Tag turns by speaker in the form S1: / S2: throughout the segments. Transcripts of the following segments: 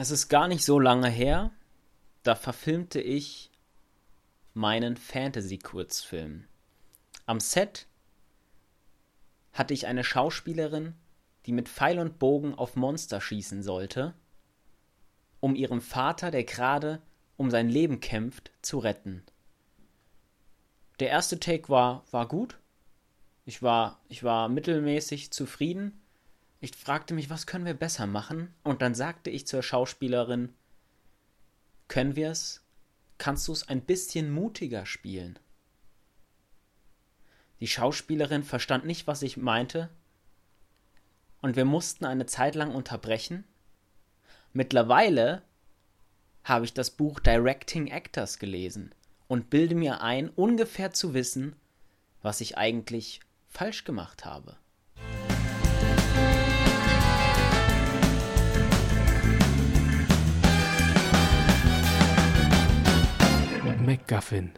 S1: Es ist gar nicht so lange her, da verfilmte ich meinen Fantasy-Kurzfilm. Am Set hatte ich eine Schauspielerin, die mit Pfeil und Bogen auf Monster schießen sollte, um ihrem Vater, der gerade um sein Leben kämpft, zu retten. Der erste Take war, war gut. Ich war, ich war mittelmäßig zufrieden. Ich fragte mich, was können wir besser machen? Und dann sagte ich zur Schauspielerin, können wir es? Kannst du es ein bisschen mutiger spielen? Die Schauspielerin verstand nicht, was ich meinte, und wir mussten eine Zeit lang unterbrechen. Mittlerweile habe ich das Buch Directing Actors gelesen und bilde mir ein, ungefähr zu wissen, was ich eigentlich falsch gemacht habe.
S2: MacGuffin,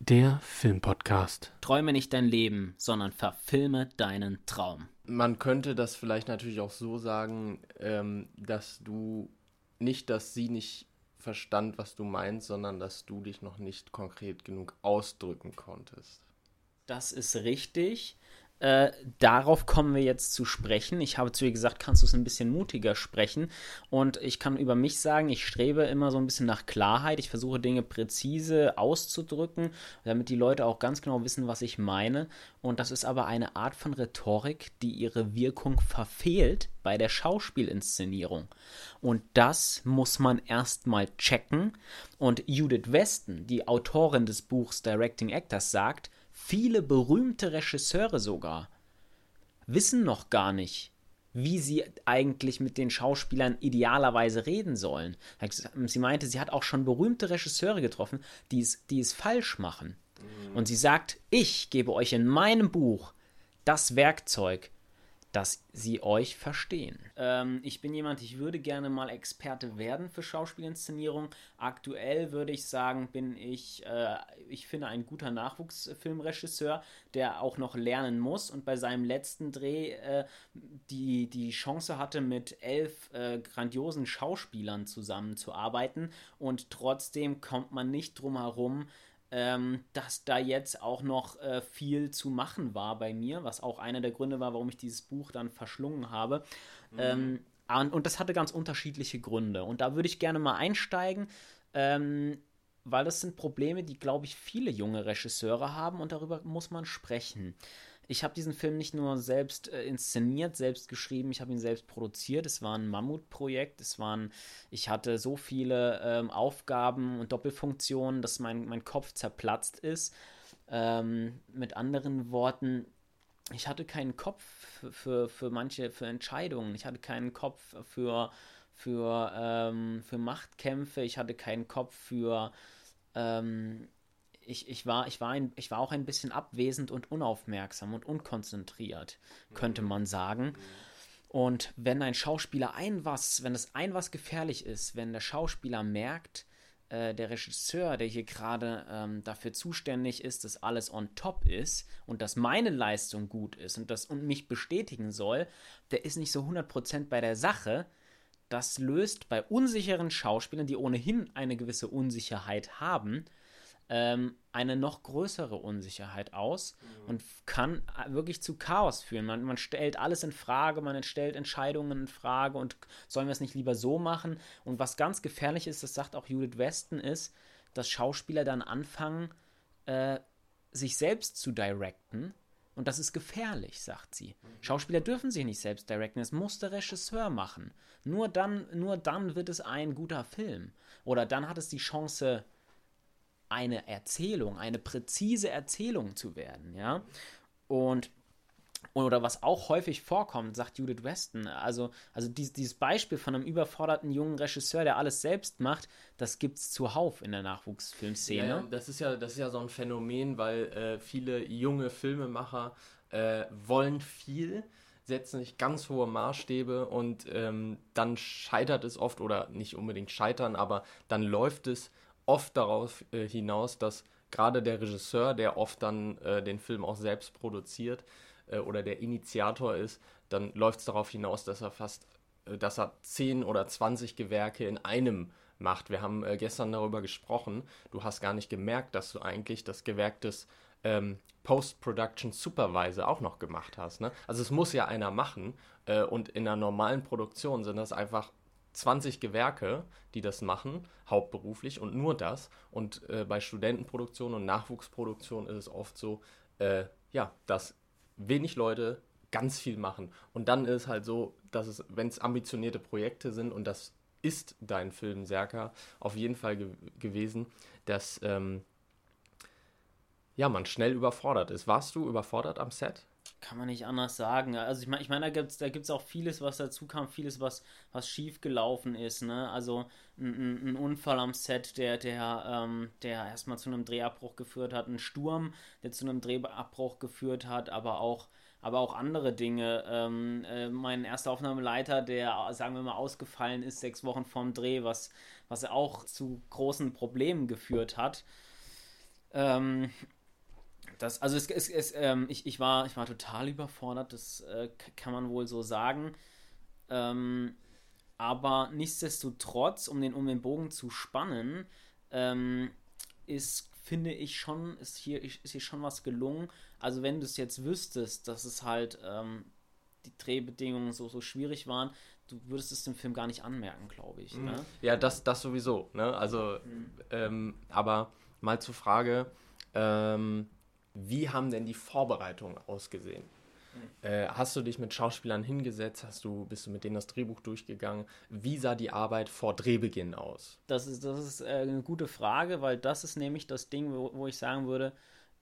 S2: der Filmpodcast.
S1: Träume nicht dein Leben, sondern verfilme deinen Traum.
S3: Man könnte das vielleicht natürlich auch so sagen, ähm, dass du nicht, dass sie nicht verstand, was du meinst, sondern dass du dich noch nicht konkret genug ausdrücken konntest.
S1: Das ist richtig. Äh, darauf kommen wir jetzt zu sprechen. Ich habe zu ihr gesagt, kannst du es ein bisschen mutiger sprechen? Und ich kann über mich sagen, ich strebe immer so ein bisschen nach Klarheit. Ich versuche Dinge präzise auszudrücken, damit die Leute auch ganz genau wissen, was ich meine. Und das ist aber eine Art von Rhetorik, die ihre Wirkung verfehlt bei der Schauspielinszenierung. Und das muss man erstmal checken. Und Judith Weston, die Autorin des Buchs Directing Actors, sagt, Viele berühmte Regisseure sogar wissen noch gar nicht, wie sie eigentlich mit den Schauspielern idealerweise reden sollen. Sie meinte, sie hat auch schon berühmte Regisseure getroffen, die es, die es falsch machen. Mhm. Und sie sagt, ich gebe euch in meinem Buch das Werkzeug, dass sie euch verstehen. Ähm, ich bin jemand, ich würde gerne mal Experte werden für Schauspielinszenierung. Aktuell würde ich sagen, bin ich, äh, ich finde, ein guter Nachwuchsfilmregisseur, der auch noch lernen muss und bei seinem letzten Dreh äh, die, die Chance hatte, mit elf äh, grandiosen Schauspielern zusammenzuarbeiten und trotzdem kommt man nicht drum herum, ähm, dass da jetzt auch noch äh, viel zu machen war bei mir, was auch einer der Gründe war, warum ich dieses Buch dann verschlungen habe. Mhm. Ähm, und, und, das hatte ganz unterschiedliche Gründe. Und da würde ich gerne mal einsteigen, ähm, weil das sind Probleme, die, glaube ich, viele junge Regisseure haben und darüber muss man sprechen ich habe diesen Film nicht nur selbst äh, inszeniert, selbst geschrieben, ich habe ihn selbst produziert. Es war ein Mammutprojekt. Es waren, ich hatte so viele ähm, Aufgaben und Doppelfunktionen, dass mein, mein Kopf zerplatzt ist. Ähm, mit anderen Worten, ich hatte keinen Kopf für, für manche, für Entscheidungen. Ich hatte keinen Kopf für, für, ähm, für Machtkämpfe. Ich hatte keinen Kopf für ähm, ich, ich, war, ich, war ein, ich war auch ein bisschen abwesend und unaufmerksam und unkonzentriert, könnte mhm. man sagen. Und wenn ein Schauspieler ein was, wenn es ein was gefährlich ist, wenn der Schauspieler merkt, äh, der Regisseur, der hier gerade ähm, dafür zuständig ist, dass alles on top ist und dass meine Leistung gut ist und das und mich bestätigen soll, der ist nicht so 100% bei der Sache. Das löst bei unsicheren Schauspielern, die ohnehin eine gewisse Unsicherheit haben, ähm, eine noch größere Unsicherheit aus mhm. und kann äh, wirklich zu Chaos führen. Man, man stellt alles in Frage, man stellt Entscheidungen in Frage und sollen wir es nicht lieber so machen? Und was ganz gefährlich ist, das sagt auch Judith Weston, ist, dass Schauspieler dann anfangen, äh, sich selbst zu directen. Und das ist gefährlich, sagt sie. Mhm. Schauspieler dürfen sich nicht selbst directen, es muss der Regisseur machen. Nur dann, nur dann wird es ein guter Film. Oder dann hat es die Chance, eine Erzählung, eine präzise Erzählung zu werden, ja. Und oder was auch häufig vorkommt, sagt Judith Weston, also, also dies, dieses Beispiel von einem überforderten jungen Regisseur, der alles selbst macht, das gibt es zuhauf in der Nachwuchsfilmszene.
S3: Ja, das ist ja, das ist ja so ein Phänomen, weil äh, viele junge Filmemacher äh, wollen viel, setzen sich ganz hohe Maßstäbe und ähm, dann scheitert es oft oder nicht unbedingt scheitern, aber dann läuft es oft darauf äh, hinaus, dass gerade der Regisseur, der oft dann äh, den Film auch selbst produziert äh, oder der Initiator ist, dann läuft es darauf hinaus, dass er fast äh, dass er 10 oder 20 Gewerke in einem macht. Wir haben äh, gestern darüber gesprochen. Du hast gar nicht gemerkt, dass du eigentlich das Gewerk des ähm, Post-Production Supervisor auch noch gemacht hast. Ne? Also es muss ja einer machen äh, und in einer normalen Produktion sind das einfach 20 Gewerke, die das machen, hauptberuflich und nur das. Und äh, bei Studentenproduktion und Nachwuchsproduktion ist es oft so, äh, ja, dass wenig Leute ganz viel machen. Und dann ist es halt so, dass es, wenn es ambitionierte Projekte sind, und das ist dein Film Serka auf jeden Fall ge gewesen, dass ähm, ja, man schnell überfordert ist. Warst du überfordert am Set?
S1: Kann man nicht anders sagen. Also ich meine, ich mein, da gibt es da gibt's auch vieles, was dazu kam, vieles, was, was schief gelaufen ist. Ne? Also ein, ein Unfall am Set, der, der, ähm, der erstmal zu einem Drehabbruch geführt hat, ein Sturm, der zu einem Drehabbruch geführt hat, aber auch aber auch andere Dinge. Ähm, äh, mein erster Aufnahmeleiter, der, sagen wir mal, ausgefallen ist sechs Wochen vorm Dreh, was, was auch zu großen Problemen geführt hat. Ähm, das, also es, es, es ähm, ich, ich, war, ich war total überfordert, das äh, kann man wohl so sagen. Ähm, aber nichtsdestotrotz, um den, um den Bogen zu spannen, ähm, ist, finde ich schon, ist hier, ist hier schon was gelungen. Also wenn du es jetzt wüsstest, dass es halt ähm, die Drehbedingungen so, so schwierig waren, du würdest es dem Film gar nicht anmerken, glaube ich.
S3: Mhm.
S1: Ne?
S3: Ja, das, das sowieso. Ne? Also, mhm. ähm, aber mal zur Frage, ähm, wie haben denn die Vorbereitungen ausgesehen? Mhm. Äh, hast du dich mit Schauspielern hingesetzt? Hast du, bist du mit denen das Drehbuch durchgegangen? Wie sah die Arbeit vor Drehbeginn aus?
S1: Das ist, das ist äh, eine gute Frage, weil das ist nämlich das Ding, wo, wo ich sagen würde,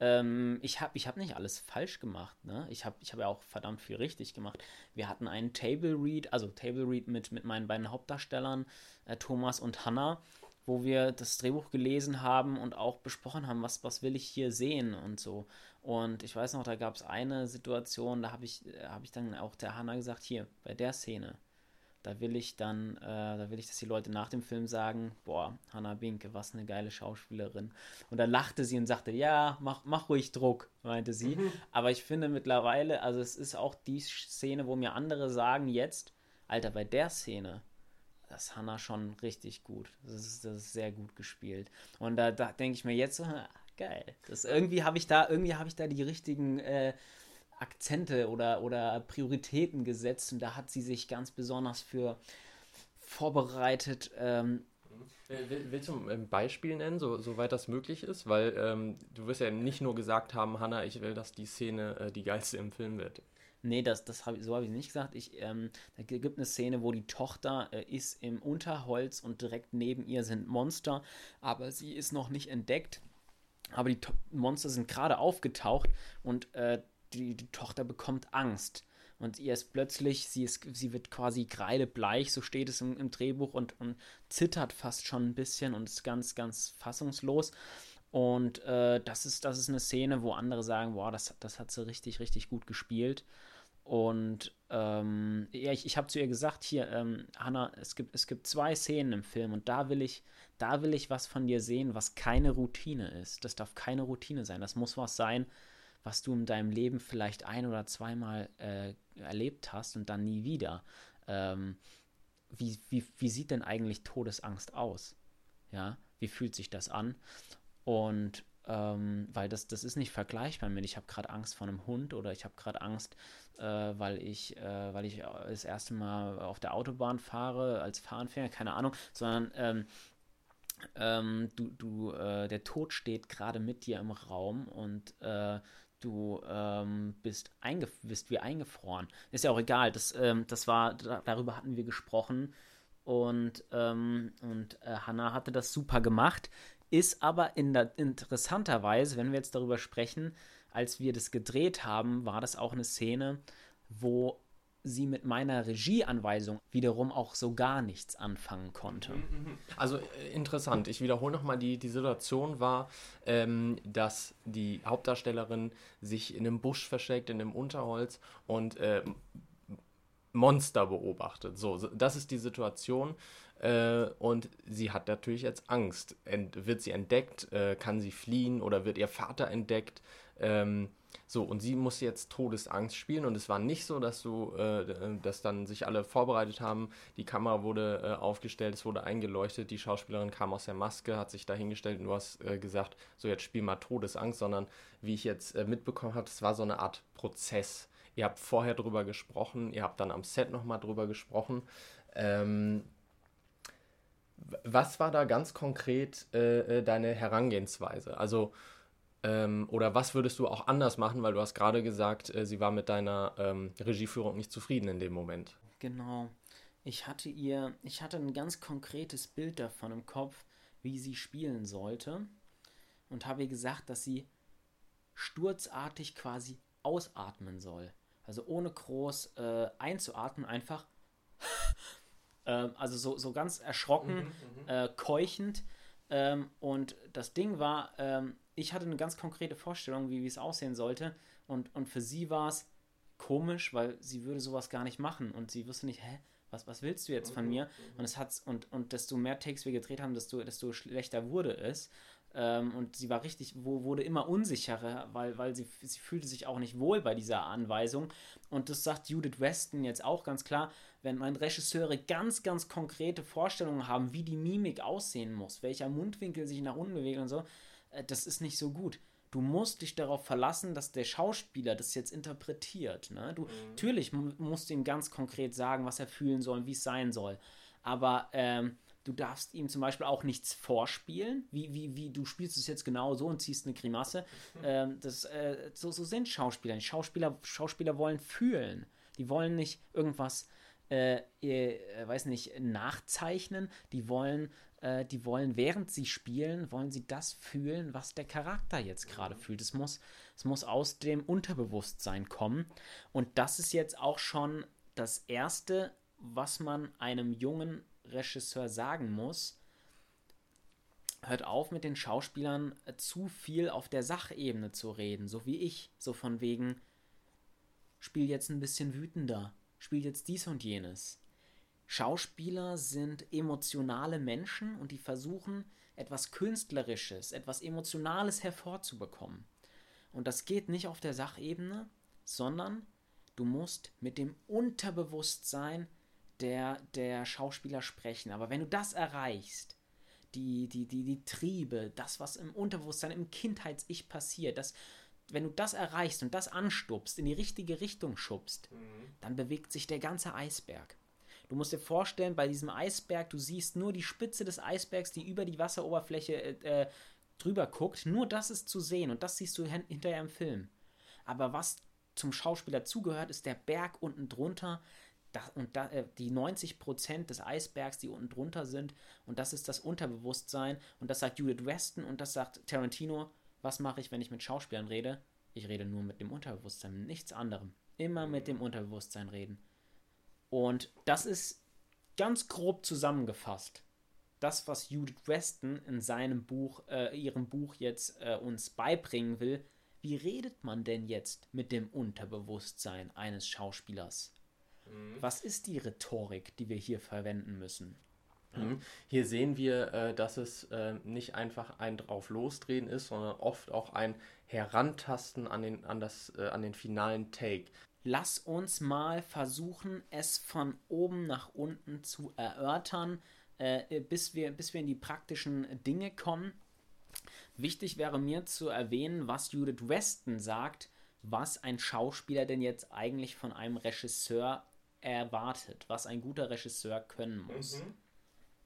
S1: ähm, ich habe ich hab nicht alles falsch gemacht. Ne? Ich habe ich hab ja auch verdammt viel richtig gemacht. Wir hatten einen Table Read, also Table Read mit, mit meinen beiden Hauptdarstellern, äh, Thomas und Hannah wo wir das Drehbuch gelesen haben und auch besprochen haben, was, was will ich hier sehen und so. Und ich weiß noch, da gab es eine Situation, da habe ich, hab ich dann auch der Hanna gesagt, hier, bei der Szene, da will ich dann, äh, da will ich, dass die Leute nach dem Film sagen, boah, Hanna Binke, was eine geile Schauspielerin. Und dann lachte sie und sagte, ja, mach, mach ruhig Druck, meinte sie. Mhm. Aber ich finde mittlerweile, also es ist auch die Szene, wo mir andere sagen jetzt, Alter, bei der Szene, das ist Hannah schon richtig gut. Das ist, das ist sehr gut gespielt. Und da, da denke ich mir jetzt so, ah, geil. Das, irgendwie habe ich da, ich da die richtigen äh, Akzente oder, oder Prioritäten gesetzt und da hat sie sich ganz besonders für vorbereitet. Ähm,
S3: Willst du ein Beispiel nennen, so, soweit das möglich ist? Weil ähm, du wirst ja nicht nur gesagt haben, Hannah, ich will, dass die Szene äh, die geilste im Film wird.
S1: Nee, das, das hab, so habe ich nicht gesagt. Ich, ähm, da gibt eine Szene, wo die Tochter äh, ist im Unterholz und direkt neben ihr sind Monster, aber sie ist noch nicht entdeckt. Aber die to Monster sind gerade aufgetaucht und äh, die, die Tochter bekommt Angst. Und ihr ist plötzlich, sie, ist, sie wird quasi kreidebleich, so steht es im, im Drehbuch, und, und zittert fast schon ein bisschen und ist ganz, ganz fassungslos. Und äh, das, ist, das ist eine Szene, wo andere sagen, boah, das, das hat sie richtig, richtig gut gespielt. Und ähm, ja, ich, ich habe zu ihr gesagt, hier, ähm, Hanna, es gibt, es gibt zwei Szenen im Film und da will ich, da will ich was von dir sehen, was keine Routine ist. Das darf keine Routine sein. Das muss was sein, was du in deinem Leben vielleicht ein oder zweimal äh, erlebt hast und dann nie wieder. Ähm, wie, wie, wie sieht denn eigentlich Todesangst aus? Ja, wie fühlt sich das an? Und ähm, weil das, das ist nicht vergleichbar mit, ich habe gerade Angst vor einem Hund oder ich habe gerade Angst, äh, weil, ich, äh, weil ich das erste Mal auf der Autobahn fahre als Fahranfänger, keine Ahnung, sondern ähm, ähm, du, du, äh, der Tod steht gerade mit dir im Raum und äh, du ähm, bist, bist wie eingefroren. Ist ja auch egal, das, ähm, das war, darüber hatten wir gesprochen und, ähm, und äh, Hannah hatte das super gemacht ist aber in der, interessanterweise, wenn wir jetzt darüber sprechen, als wir das gedreht haben, war das auch eine Szene, wo sie mit meiner Regieanweisung wiederum auch so gar nichts anfangen konnte. Mhm,
S3: mhm. Also äh, interessant. Ich wiederhole nochmal, die, die Situation war, ähm, dass die Hauptdarstellerin sich in einem Busch versteckt, in einem Unterholz und äh, Monster beobachtet. So, das ist die Situation. Äh, und sie hat natürlich jetzt Angst. Ent wird sie entdeckt? Äh, kann sie fliehen oder wird ihr Vater entdeckt? Ähm, So, und sie muss jetzt Todesangst spielen und es war nicht so, dass du, äh, dass dann sich alle vorbereitet haben, die Kamera wurde äh, aufgestellt, es wurde eingeleuchtet, die Schauspielerin kam aus der Maske, hat sich dahingestellt und du hast äh, gesagt, so jetzt spiel mal Todesangst, sondern wie ich jetzt äh, mitbekommen habe, es war so eine Art Prozess. Ihr habt vorher drüber gesprochen, ihr habt dann am Set nochmal drüber gesprochen. Ähm, was war da ganz konkret äh, äh, deine Herangehensweise? Also, ähm, oder was würdest du auch anders machen, weil du hast gerade gesagt, äh, sie war mit deiner ähm, Regieführung nicht zufrieden in dem Moment.
S1: Genau. Ich hatte ihr, ich hatte ein ganz konkretes Bild davon im Kopf, wie sie spielen sollte. Und habe ihr gesagt, dass sie sturzartig quasi ausatmen soll. Also ohne groß äh, einzuatmen, einfach. Ähm, also so, so ganz erschrocken, mhm, mhm, äh, keuchend. Ähm, und das Ding war, ähm, ich hatte eine ganz konkrete Vorstellung, wie, es aussehen sollte. Und, und für sie war es komisch, weil sie würde sowas gar nicht machen. Und sie wusste nicht, hä, was, was willst du jetzt von mhm, mir? Und es hat's, und, und desto mehr Takes wir gedreht haben, desto, desto schlechter wurde es. Ähm, und sie war richtig, wo, wurde immer unsicherer, weil, weil sie, sie fühlte sich auch nicht wohl bei dieser Anweisung. Und das sagt Judith Weston jetzt auch ganz klar, wenn mein Regisseure ganz, ganz konkrete Vorstellungen haben, wie die Mimik aussehen muss, welcher Mundwinkel sich nach unten bewegt und so, äh, das ist nicht so gut. Du musst dich darauf verlassen, dass der Schauspieler das jetzt interpretiert. Ne? Du, mhm. Natürlich musst du ihm ganz konkret sagen, was er fühlen soll, wie es sein soll. Aber ähm, Du darfst ihm zum Beispiel auch nichts vorspielen, wie, wie, wie du spielst es jetzt genau so und ziehst eine Grimasse. Ähm, das, äh, so, so sind Schauspieler. Schauspieler. Schauspieler wollen fühlen. Die wollen nicht irgendwas, äh, äh, weiß nicht, nachzeichnen. Die wollen, äh, die wollen, während sie spielen, wollen sie das fühlen, was der Charakter jetzt gerade fühlt. Es muss, es muss aus dem Unterbewusstsein kommen. Und das ist jetzt auch schon das Erste, was man einem jungen Regisseur sagen muss, hört auf mit den Schauspielern äh, zu viel auf der Sachebene zu reden, so wie ich, so von wegen, spiel jetzt ein bisschen wütender, spiel jetzt dies und jenes. Schauspieler sind emotionale Menschen und die versuchen, etwas Künstlerisches, etwas Emotionales hervorzubekommen. Und das geht nicht auf der Sachebene, sondern du musst mit dem Unterbewusstsein der, der Schauspieler sprechen. Aber wenn du das erreichst, die, die, die, die Triebe, das, was im Unterbewusstsein, im Kindheits-Ich passiert, das, wenn du das erreichst und das anstupst, in die richtige Richtung schubst, mhm. dann bewegt sich der ganze Eisberg. Du musst dir vorstellen, bei diesem Eisberg, du siehst nur die Spitze des Eisbergs, die über die Wasseroberfläche äh, äh drüber guckt. Nur das ist zu sehen und das siehst du hinterher im Film. Aber was zum Schauspieler zugehört, ist der Berg unten drunter, das, und da, äh, die 90% des Eisbergs, die unten drunter sind, und das ist das Unterbewusstsein, und das sagt Judith Weston und das sagt Tarantino. Was mache ich, wenn ich mit Schauspielern rede? Ich rede nur mit dem Unterbewusstsein, mit nichts anderem. Immer mit dem Unterbewusstsein reden. Und das ist ganz grob zusammengefasst. Das, was Judith Weston in seinem Buch, äh, ihrem Buch jetzt äh, uns beibringen will, wie redet man denn jetzt mit dem Unterbewusstsein eines Schauspielers? Mhm. Was ist die Rhetorik, die wir hier verwenden müssen?
S3: Mhm. Hier sehen wir, äh, dass es äh, nicht einfach ein drauf losdrehen ist, sondern oft auch ein Herantasten an den, an das, äh, an den finalen Take.
S1: Lass uns mal versuchen, es von oben nach unten zu erörtern, äh, bis, wir, bis wir in die praktischen Dinge kommen. Wichtig wäre mir zu erwähnen, was Judith Weston sagt, was ein Schauspieler denn jetzt eigentlich von einem Regisseur erwartet, was ein guter Regisseur können muss. Mhm.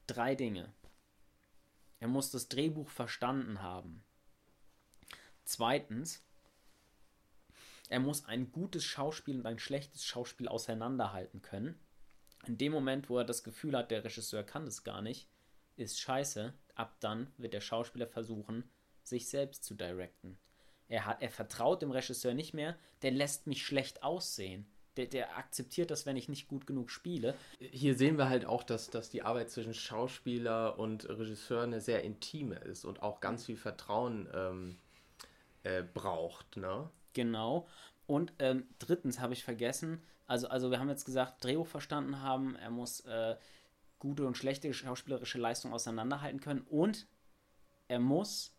S1: Drei Dinge. Er muss das Drehbuch verstanden haben. Zweitens, er muss ein gutes Schauspiel und ein schlechtes Schauspiel auseinanderhalten können. In dem Moment, wo er das Gefühl hat, der Regisseur kann das gar nicht, ist scheiße. Ab dann wird der Schauspieler versuchen, sich selbst zu directen. Er, hat, er vertraut dem Regisseur nicht mehr, der lässt mich schlecht aussehen der, der akzeptiert das, wenn ich nicht gut genug spiele.
S3: Hier sehen wir halt auch, dass, dass die Arbeit zwischen Schauspieler und Regisseur eine sehr intime ist und auch ganz viel Vertrauen ähm, äh, braucht. Ne?
S1: Genau. Und ähm, drittens habe ich vergessen, also, also wir haben jetzt gesagt, Drehbuch verstanden haben, er muss äh, gute und schlechte schauspielerische Leistung auseinanderhalten können und er muss,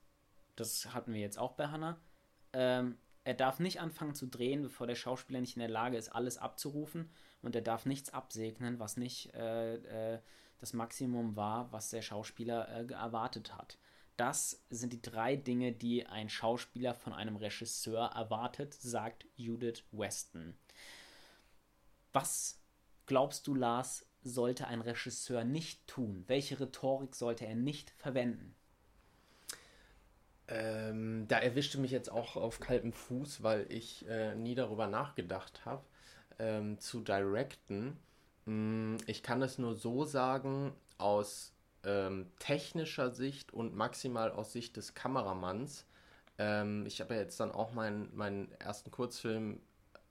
S1: das hatten wir jetzt auch bei Hannah, ähm, er darf nicht anfangen zu drehen, bevor der Schauspieler nicht in der Lage ist, alles abzurufen. Und er darf nichts absegnen, was nicht äh, äh, das Maximum war, was der Schauspieler äh, erwartet hat. Das sind die drei Dinge, die ein Schauspieler von einem Regisseur erwartet, sagt Judith Weston. Was glaubst du, Lars, sollte ein Regisseur nicht tun? Welche Rhetorik sollte er nicht verwenden?
S3: Ähm, da erwischte mich jetzt auch auf kaltem Fuß, weil ich äh, nie darüber nachgedacht habe, ähm, zu directen. Mm, ich kann es nur so sagen, aus ähm, technischer Sicht und maximal aus Sicht des Kameramanns. Ähm, ich habe ja jetzt dann auch meinen, meinen ersten Kurzfilm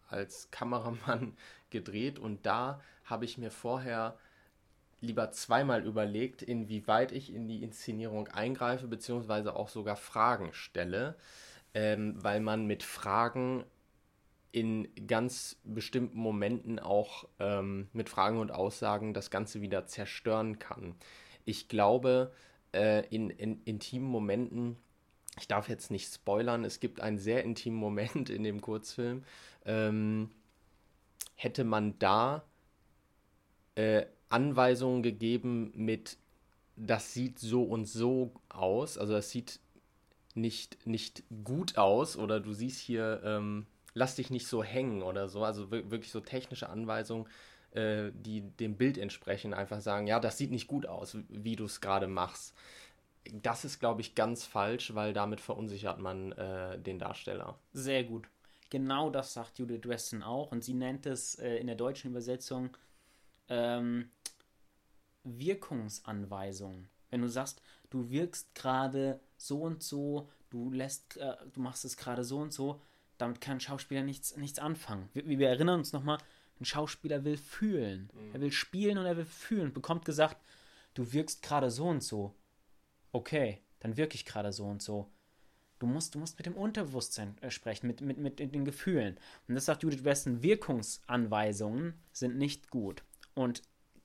S3: als Kameramann gedreht und da habe ich mir vorher lieber zweimal überlegt, inwieweit ich in die Inszenierung eingreife, beziehungsweise auch sogar Fragen stelle, ähm, weil man mit Fragen in ganz bestimmten Momenten auch ähm, mit Fragen und Aussagen das Ganze wieder zerstören kann. Ich glaube, äh, in, in intimen Momenten, ich darf jetzt nicht spoilern, es gibt einen sehr intimen Moment in dem Kurzfilm, ähm, hätte man da äh, Anweisungen gegeben mit, das sieht so und so aus, also das sieht nicht, nicht gut aus oder du siehst hier, ähm, lass dich nicht so hängen oder so, also wirklich so technische Anweisungen, äh, die dem Bild entsprechen, einfach sagen, ja, das sieht nicht gut aus, wie du es gerade machst. Das ist, glaube ich, ganz falsch, weil damit verunsichert man äh, den Darsteller.
S1: Sehr gut. Genau das sagt Judith Weston auch und sie nennt es äh, in der deutschen Übersetzung ähm, Wirkungsanweisung. Wenn du sagst, du wirkst gerade so und so, du lässt, äh, du machst es gerade so und so, damit kann ein Schauspieler nichts, nichts anfangen. Wir, wir erinnern uns nochmal, ein Schauspieler will fühlen. Mhm. Er will spielen und er will fühlen. Bekommt gesagt, du wirkst gerade so und so. Okay, dann wirke ich gerade so und so. Du musst, du musst mit dem Unterbewusstsein äh, sprechen, mit, mit, mit den Gefühlen. Und das sagt Judith Weston, Wirkungsanweisungen sind nicht gut. Und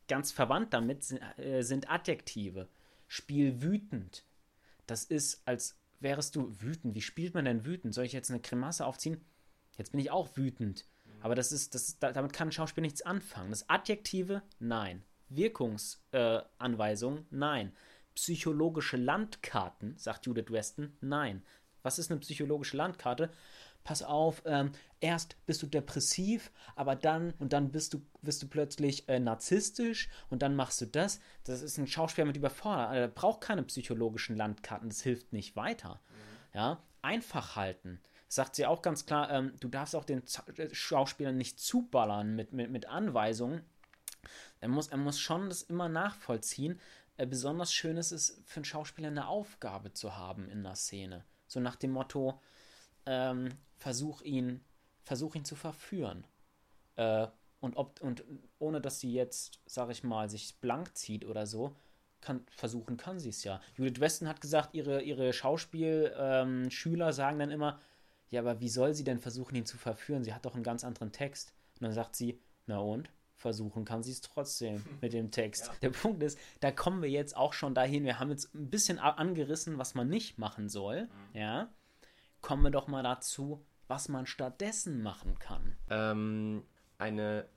S1: ganz verwandt damit sind, äh, sind Adjektive. Spiel wütend. Das ist, als wärest du wütend. Wie spielt man denn wütend? Soll ich jetzt eine Grimasse aufziehen? Jetzt bin ich auch wütend. Aber das ist, das damit kann ein Schauspiel nichts anfangen. Das Adjektive, nein. Wirkungsanweisung, äh, nein. Psychologische Landkarten, sagt Judith Weston, nein. Was ist eine psychologische Landkarte? Pass auf, ähm, erst bist du depressiv, aber dann und dann bist du, bist du plötzlich äh, narzisstisch und dann machst du das. Das ist ein Schauspieler mit überfordert. Er braucht keine psychologischen Landkarten, das hilft nicht weiter. Mhm. Ja, einfach halten. Sagt sie auch ganz klar, ähm, du darfst auch den äh, Schauspielern nicht zuballern mit, mit, mit Anweisungen. Er muss, er muss schon das immer nachvollziehen. Äh, besonders schön ist es für einen Schauspieler eine Aufgabe zu haben in der Szene. So nach dem Motto, ähm, versuch ihn, versuch ihn zu verführen. Äh, und, ob, und ohne dass sie jetzt, sag ich mal, sich blank zieht oder so, kann, versuchen kann sie es ja. Judith Weston hat gesagt, ihre, ihre Schauspielschüler ähm, sagen dann immer, ja, aber wie soll sie denn versuchen, ihn zu verführen? Sie hat doch einen ganz anderen Text. Und dann sagt sie, na und? Versuchen kann sie es trotzdem mit dem Text. Ja. Der Punkt ist, da kommen wir jetzt auch schon dahin. Wir haben jetzt ein bisschen angerissen, was man nicht machen soll. Mhm. Ja. Kommen wir doch mal dazu, was man stattdessen machen kann.
S3: Ähm, eine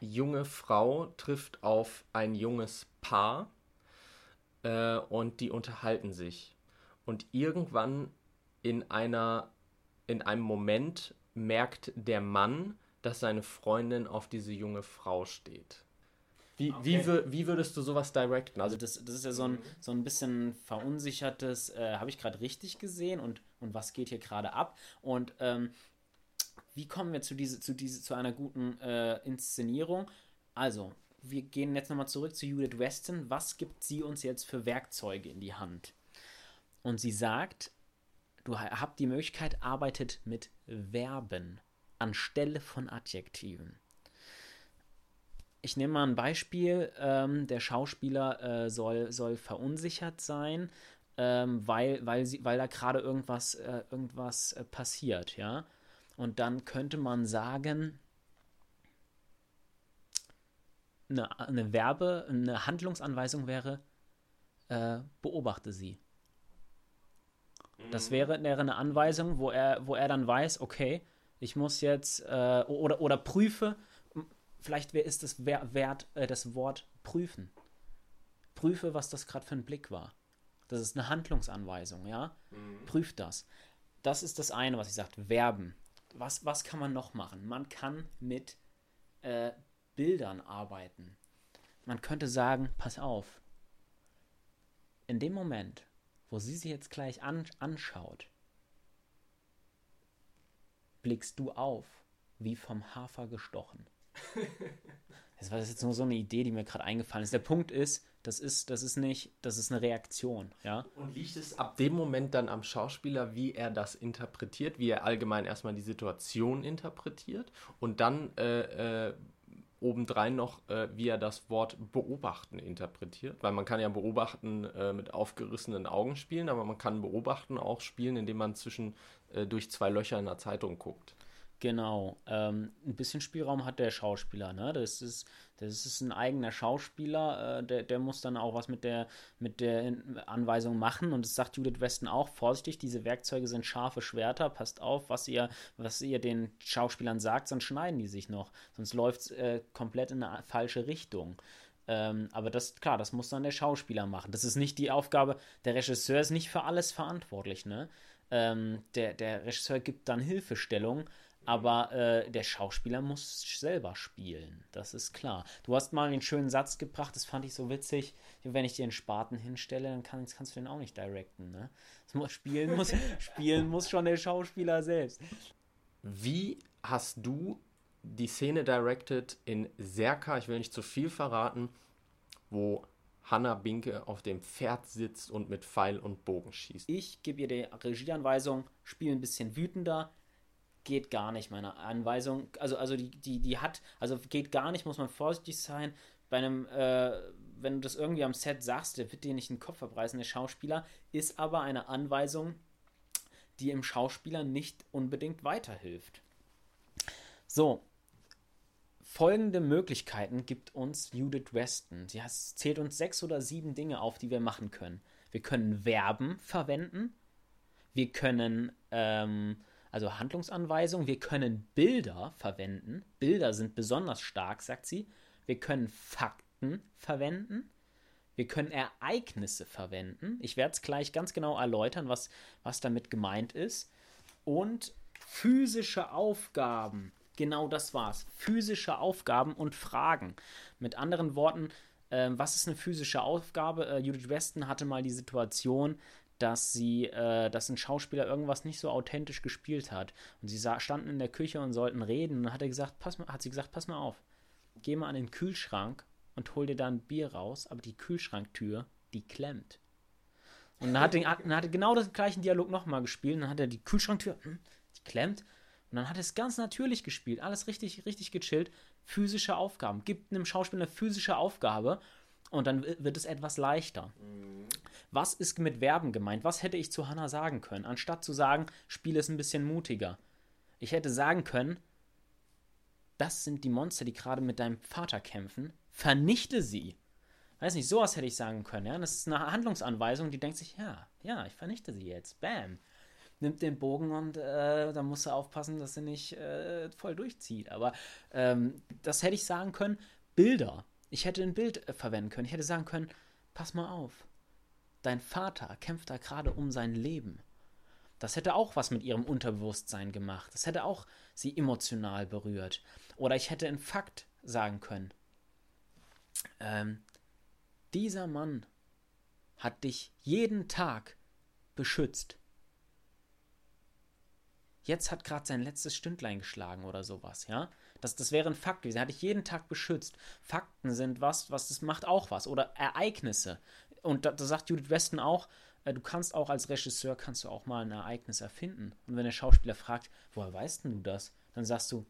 S3: junge Frau trifft auf ein junges Paar äh, und die unterhalten sich. Und irgendwann in einer in einem Moment merkt der Mann, dass seine Freundin auf diese junge Frau steht. Wie, okay. wie, wie würdest du sowas directen?
S1: Also das, das ist ja so ein, so ein bisschen verunsichertes, äh, habe ich gerade richtig gesehen und, und was geht hier gerade ab? Und ähm, wie kommen wir zu, diese, zu, diese, zu einer guten äh, Inszenierung? Also, wir gehen jetzt nochmal zurück zu Judith Weston. Was gibt sie uns jetzt für Werkzeuge in die Hand? Und sie sagt, du habt die Möglichkeit, arbeitet mit Verben anstelle von Adjektiven ich nehme mal ein Beispiel. Ähm, der Schauspieler äh, soll, soll verunsichert sein, ähm, weil, weil, sie, weil da gerade irgendwas, äh, irgendwas äh, passiert, ja. Und dann könnte man sagen, eine, eine Werbe, eine Handlungsanweisung wäre, äh, beobachte sie. Das wäre, wäre eine Anweisung, wo er, wo er dann weiß, okay, ich muss jetzt äh, oder, oder prüfe, vielleicht ist das wert, äh, das Wort prüfen. Prüfe, was das gerade für ein Blick war. Das ist eine Handlungsanweisung, ja? Mhm. Prüft das. Das ist das eine, was ich sage, Verben. Was, was kann man noch machen? Man kann mit äh, Bildern arbeiten. Man könnte sagen, pass auf, in dem Moment, wo sie sich jetzt gleich an, anschaut, blickst du auf, wie vom Hafer gestochen. Das war jetzt nur so eine Idee, die mir gerade eingefallen ist. Der Punkt ist, das ist, das ist nicht, das ist eine Reaktion, ja.
S3: Und liegt es ab dem Moment dann am Schauspieler, wie er das interpretiert, wie er allgemein erstmal die Situation interpretiert und dann äh, äh, obendrein noch, äh, wie er das Wort beobachten interpretiert. Weil man kann ja beobachten äh, mit aufgerissenen Augen spielen, aber man kann beobachten auch spielen, indem man zwischen äh, durch zwei Löcher in der Zeitung guckt.
S1: Genau. Ähm, ein bisschen Spielraum hat der Schauspieler, ne? Das ist, das ist ein eigener Schauspieler, äh, der, der muss dann auch was mit der, mit der Anweisung machen. Und das sagt Judith Weston auch, vorsichtig, diese Werkzeuge sind scharfe Schwerter, passt auf, was ihr, was ihr den Schauspielern sagt, sonst schneiden die sich noch. Sonst läuft es äh, komplett in eine falsche Richtung. Ähm, aber das, klar, das muss dann der Schauspieler machen. Das ist nicht die Aufgabe, der Regisseur ist nicht für alles verantwortlich, ne? Ähm, der, der Regisseur gibt dann Hilfestellung, aber äh, der Schauspieler muss selber spielen, das ist klar. Du hast mal einen schönen Satz gebracht, das fand ich so witzig. Wenn ich dir einen Spaten hinstelle, dann kann, kannst du den auch nicht directen. Ne? Muss, spielen, muss, spielen muss schon der Schauspieler selbst.
S3: Wie hast du die Szene directed in Serka, ich will nicht zu viel verraten, wo Hanna Binke auf dem Pferd sitzt und mit Pfeil und Bogen schießt?
S1: Ich gebe ihr die Regieanweisung, spiel ein bisschen wütender, geht gar nicht, meine Anweisung. Also, also die, die, die hat, also geht gar nicht, muss man vorsichtig sein. Bei einem, äh, wenn du das irgendwie am Set sagst, der wird dir nicht den Kopf abreißen, der Schauspieler, ist aber eine Anweisung, die im Schauspieler nicht unbedingt weiterhilft. So, folgende Möglichkeiten gibt uns Judith Weston. Sie zählt uns sechs oder sieben Dinge auf, die wir machen können. Wir können Verben verwenden. Wir können ähm, also Handlungsanweisung. Wir können Bilder verwenden. Bilder sind besonders stark, sagt sie. Wir können Fakten verwenden. Wir können Ereignisse verwenden. Ich werde es gleich ganz genau erläutern, was, was damit gemeint ist. Und physische Aufgaben. Genau das war's. Physische Aufgaben und Fragen. Mit anderen Worten, äh, was ist eine physische Aufgabe? Äh, Judith Weston hatte mal die Situation, dass sie, äh, dass ein Schauspieler irgendwas nicht so authentisch gespielt hat. Und sie standen in der Küche und sollten reden. Und dann hat er gesagt, pass mal, hat sie gesagt, pass mal auf, geh mal an den Kühlschrank und hol dir da ein Bier raus, aber die Kühlschranktür, die klemmt. Und dann hat, er, dann hat er genau den gleichen Dialog nochmal gespielt. Und dann hat er die Kühlschranktür, hm, die klemmt. Und dann hat er es ganz natürlich gespielt. Alles richtig, richtig gechillt. Physische Aufgaben. Gibt einem Schauspieler eine physische Aufgabe und dann wird es etwas leichter. Was ist mit Verben gemeint? Was hätte ich zu Hannah sagen können? Anstatt zu sagen, spiele es ein bisschen mutiger. Ich hätte sagen können, das sind die Monster, die gerade mit deinem Vater kämpfen. Vernichte sie. Weiß nicht, sowas hätte ich sagen können. Ja? Das ist eine Handlungsanweisung, die denkt sich, ja, ja, ich vernichte sie jetzt. Bam. Nimmt den Bogen und äh, da musst du aufpassen, dass sie nicht äh, voll durchzieht. Aber ähm, das hätte ich sagen können. Bilder. Ich hätte ein Bild äh, verwenden können. Ich hätte sagen können, pass mal auf. Dein Vater kämpft da gerade um sein Leben. Das hätte auch was mit ihrem Unterbewusstsein gemacht. Das hätte auch sie emotional berührt. Oder ich hätte einen Fakt sagen können. Ähm, dieser Mann hat dich jeden Tag beschützt. Jetzt hat gerade sein letztes Stündlein geschlagen oder sowas, ja? Das, das wäre ein Fakt gewesen. Er hat dich jeden Tag beschützt. Fakten sind was, was das macht auch was. Oder Ereignisse. Und da, da sagt Judith Weston auch, äh, du kannst auch als Regisseur, kannst du auch mal ein Ereignis erfinden. Und wenn der Schauspieler fragt, woher weißt denn du das? Dann sagst du,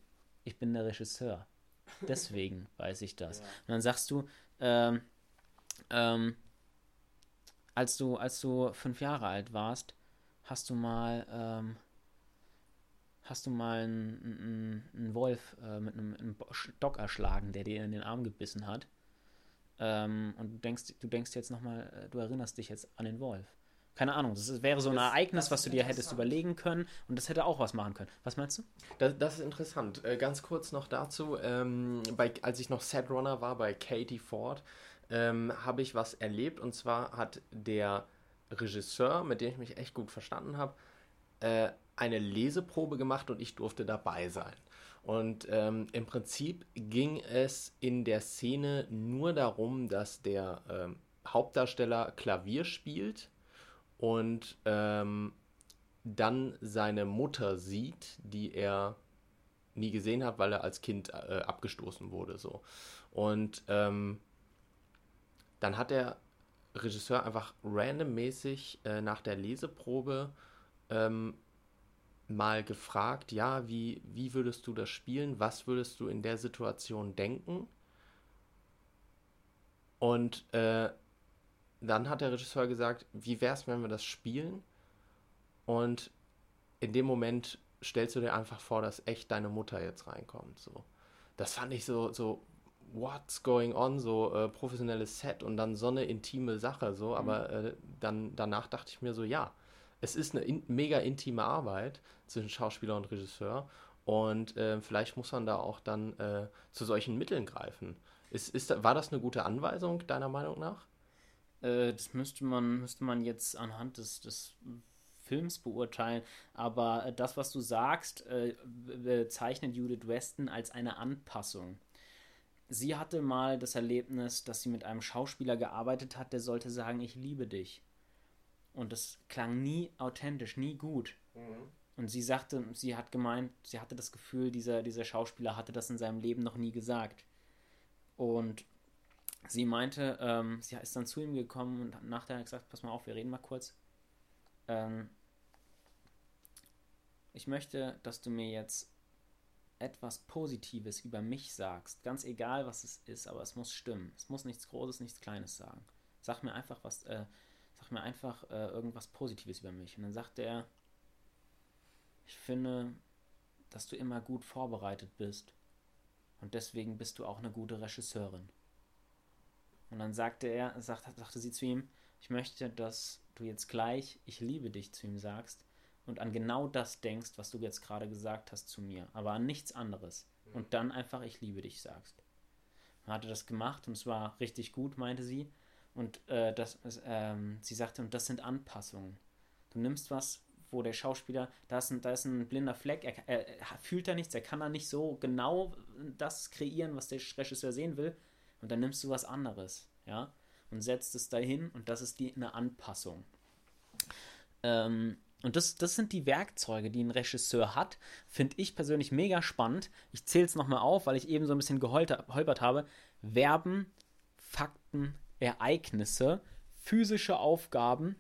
S1: ich bin der Regisseur. Deswegen weiß ich das. Ja. Und dann sagst du, ähm, ähm, als du, als du fünf Jahre alt warst, hast du mal ähm, hast du mal einen, einen, einen Wolf äh, mit einem, einem, Stock erschlagen, der dir in den Arm gebissen hat. Ähm, und du denkst, du denkst jetzt nochmal, äh, du erinnerst dich jetzt an den Wolf. Keine Ahnung, das wäre so ein das, Ereignis, was du dir hättest überlegen können und das hätte auch was machen können. Was meinst du?
S3: Das, das ist interessant. Äh, ganz kurz noch dazu, ähm, bei, als ich noch Setrunner war bei Katie Ford, ähm, habe ich was erlebt und zwar hat der Regisseur, mit dem ich mich echt gut verstanden habe, äh, eine Leseprobe gemacht und ich durfte dabei sein. Und ähm, im Prinzip ging es in der Szene nur darum, dass der ähm, Hauptdarsteller Klavier spielt und ähm, dann seine Mutter sieht, die er nie gesehen hat, weil er als Kind äh, abgestoßen wurde. So. Und ähm, dann hat der Regisseur einfach randommäßig äh, nach der Leseprobe ähm, mal gefragt, ja, wie, wie würdest du das spielen? Was würdest du in der Situation denken? Und äh, dann hat der Regisseur gesagt, wie wäre es, wenn wir das spielen? Und in dem Moment stellst du dir einfach vor, dass echt deine Mutter jetzt reinkommt. So. Das fand ich so, so what's going on, so äh, professionelles Set und dann so eine intime Sache, so, mhm. aber äh, dann danach dachte ich mir so, ja, es ist eine in, mega intime Arbeit zwischen Schauspieler und Regisseur und äh, vielleicht muss man da auch dann äh, zu solchen Mitteln greifen. Ist, ist, war das eine gute Anweisung, deiner Meinung nach?
S1: Äh, das müsste man, müsste man jetzt anhand des, des Films beurteilen, aber das, was du sagst, äh, bezeichnet Judith Weston als eine Anpassung. Sie hatte mal das Erlebnis, dass sie mit einem Schauspieler gearbeitet hat, der sollte sagen, ich liebe dich. Und das klang nie authentisch, nie gut. Mhm. Und sie sagte, sie hat gemeint, sie hatte das Gefühl, dieser, dieser Schauspieler hatte das in seinem Leben noch nie gesagt. Und sie meinte, ähm, sie ist dann zu ihm gekommen und hat nachher gesagt, pass mal auf, wir reden mal kurz. Ähm, ich möchte, dass du mir jetzt etwas Positives über mich sagst. Ganz egal, was es ist, aber es muss stimmen. Es muss nichts Großes, nichts Kleines sagen. Sag mir einfach was, äh, sag mir einfach äh, irgendwas Positives über mich. Und dann sagte er, ich finde, dass du immer gut vorbereitet bist. Und deswegen bist du auch eine gute Regisseurin. Und dann sagte er, sagte, sagte sie zu ihm, ich möchte, dass du jetzt gleich, ich liebe dich zu ihm sagst und an genau das denkst, was du jetzt gerade gesagt hast zu mir, aber an nichts anderes. Und dann einfach, ich liebe dich sagst. Dann hat er das gemacht und es war richtig gut, meinte sie. Und äh, das, ähm, sie sagte, und das sind Anpassungen. Du nimmst was, wo der Schauspieler, da ist ein, da ist ein blinder Fleck, er, er, er fühlt da nichts, er kann da nicht so genau das kreieren, was der Regisseur sehen will. Und dann nimmst du was anderes, ja, und setzt es dahin und das ist die, eine Anpassung. Ähm, und das, das sind die Werkzeuge, die ein Regisseur hat. Finde ich persönlich mega spannend. Ich zähle es nochmal auf, weil ich eben so ein bisschen geholpert habe. Verben, Fakten, Ereignisse, physische Aufgaben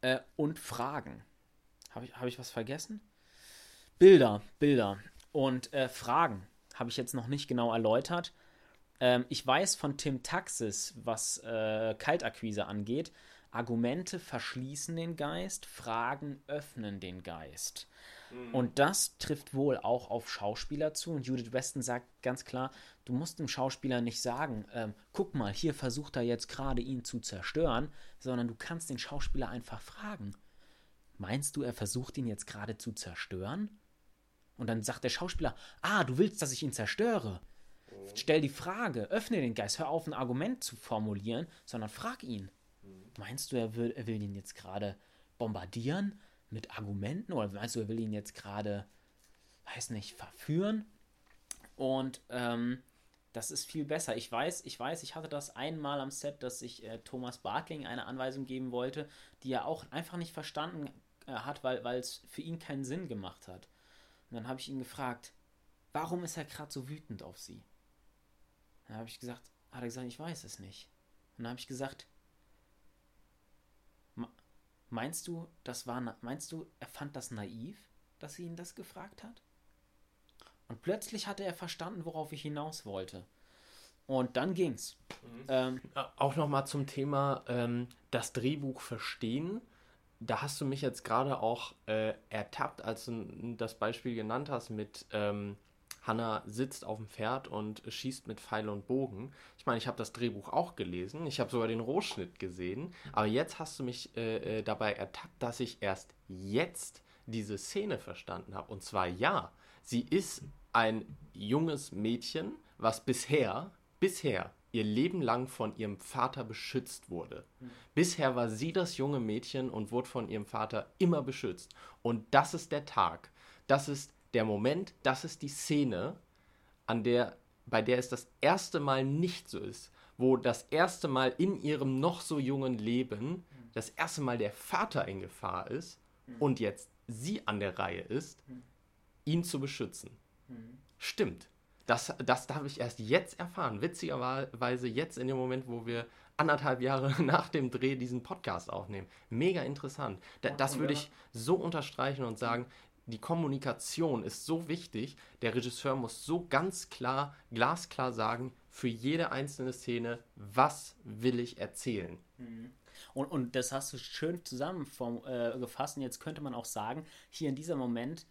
S1: äh, und Fragen. Habe ich, hab ich was vergessen? Bilder, Bilder und äh, Fragen habe ich jetzt noch nicht genau erläutert. Ähm, ich weiß von Tim Taxis, was äh, Kaltakquise angeht, Argumente verschließen den Geist, Fragen öffnen den Geist. Mhm. Und das trifft wohl auch auf Schauspieler zu. Und Judith Weston sagt ganz klar, du musst dem Schauspieler nicht sagen, ähm, guck mal, hier versucht er jetzt gerade ihn zu zerstören, sondern du kannst den Schauspieler einfach fragen. Meinst du, er versucht ihn jetzt gerade zu zerstören? Und dann sagt der Schauspieler, ah, du willst, dass ich ihn zerstöre. Mhm. Stell die Frage, öffne den Geist, hör auf, ein Argument zu formulieren, sondern frag ihn. Meinst du, er will, er will ihn jetzt gerade bombardieren mit Argumenten oder meinst du, er will ihn jetzt gerade, weiß nicht, verführen? Und ähm, das ist viel besser. Ich weiß, ich weiß, ich hatte das einmal am Set, dass ich äh, Thomas Bartling eine Anweisung geben wollte, die er auch einfach nicht verstanden äh, hat, weil es für ihn keinen Sinn gemacht hat. Und dann habe ich ihn gefragt, warum ist er gerade so wütend auf sie? Dann habe ich gesagt, hat er gesagt, ich weiß es nicht. Und dann habe ich gesagt, Meinst du, das war, meinst du, er fand das naiv, dass sie ihn das gefragt hat? Und plötzlich hatte er verstanden, worauf ich hinaus wollte. Und dann ging's.
S3: Mhm. Ähm, Auch nochmal zum Thema ähm, das Drehbuch verstehen. Da hast du mich jetzt gerade auch äh, ertappt, als du das Beispiel genannt hast mit ähm, Hannah sitzt auf dem Pferd und schießt mit Pfeil und Bogen. Ich meine, ich habe das Drehbuch auch gelesen, ich habe sogar den Rohschnitt gesehen, aber jetzt hast du mich äh, äh dabei ertappt, dass ich erst jetzt diese Szene verstanden habe. Und zwar ja, sie ist ein junges Mädchen, was bisher, bisher ihr Leben lang von ihrem Vater beschützt wurde. Bisher war sie das junge Mädchen und wurde von ihrem Vater immer beschützt. Und das ist der Tag. Das ist der Moment, das ist die Szene, an der, bei der es das erste Mal nicht so ist, wo das erste Mal in ihrem noch so jungen Leben das erste Mal der Vater in Gefahr ist und jetzt sie an der Reihe ist, ihn zu beschützen. Stimmt. Das, das darf ich erst jetzt erfahren. Witzigerweise jetzt in dem Moment, wo wir anderthalb Jahre nach dem Dreh diesen Podcast aufnehmen. Mega interessant. Da, das würde ich so unterstreichen und sagen, die Kommunikation ist so wichtig. Der Regisseur muss so ganz klar, glasklar sagen, für jede einzelne Szene, was will ich erzählen.
S1: Mhm. Und, und das hast du schön zusammengefasst. Äh, und jetzt könnte man auch sagen, hier in diesem Moment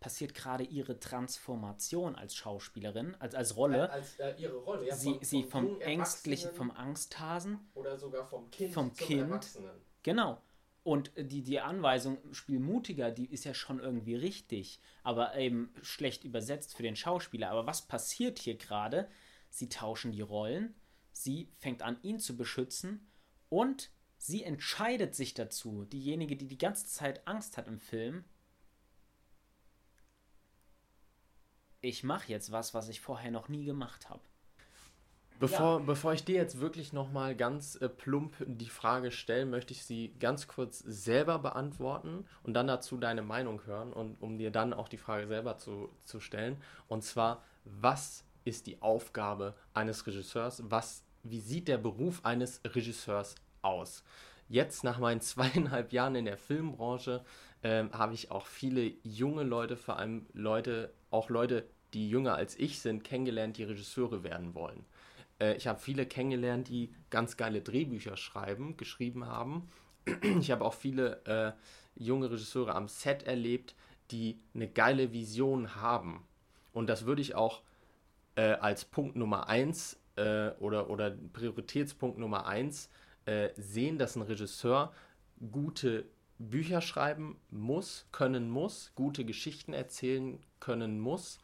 S1: passiert gerade ihre Transformation als Schauspielerin, als, als Rolle.
S3: Als, äh, ihre Rolle, ja.
S1: Sie, von, sie vom ängstlichen, vom Angsthasen.
S3: Oder sogar vom Kind
S1: vom zum Kind. Erwachsenen. Genau. Und die, die Anweisung, spiel mutiger, die ist ja schon irgendwie richtig, aber eben schlecht übersetzt für den Schauspieler. Aber was passiert hier gerade? Sie tauschen die Rollen, sie fängt an, ihn zu beschützen und sie entscheidet sich dazu, diejenige, die die ganze Zeit Angst hat im Film, ich mache jetzt was, was ich vorher noch nie gemacht habe.
S3: Bevor, ja. bevor ich dir jetzt wirklich nochmal ganz äh, plump die Frage stelle, möchte ich sie ganz kurz selber beantworten und dann dazu deine Meinung hören und um dir dann auch die Frage selber zu, zu stellen. Und zwar, was ist die Aufgabe eines Regisseurs? Was, wie sieht der Beruf eines Regisseurs aus? Jetzt nach meinen zweieinhalb Jahren in der Filmbranche äh, habe ich auch viele junge Leute, vor allem Leute, auch Leute, die jünger als ich sind, kennengelernt, die Regisseure werden wollen. Äh, ich habe viele kennengelernt, die ganz geile Drehbücher schreiben, geschrieben haben. Ich habe auch viele äh, junge Regisseure am Set erlebt, die eine geile Vision haben. Und das würde ich auch äh, als Punkt Nummer eins äh, oder, oder Prioritätspunkt Nummer eins äh, sehen, dass ein Regisseur gute Bücher schreiben muss, können muss, gute Geschichten erzählen können muss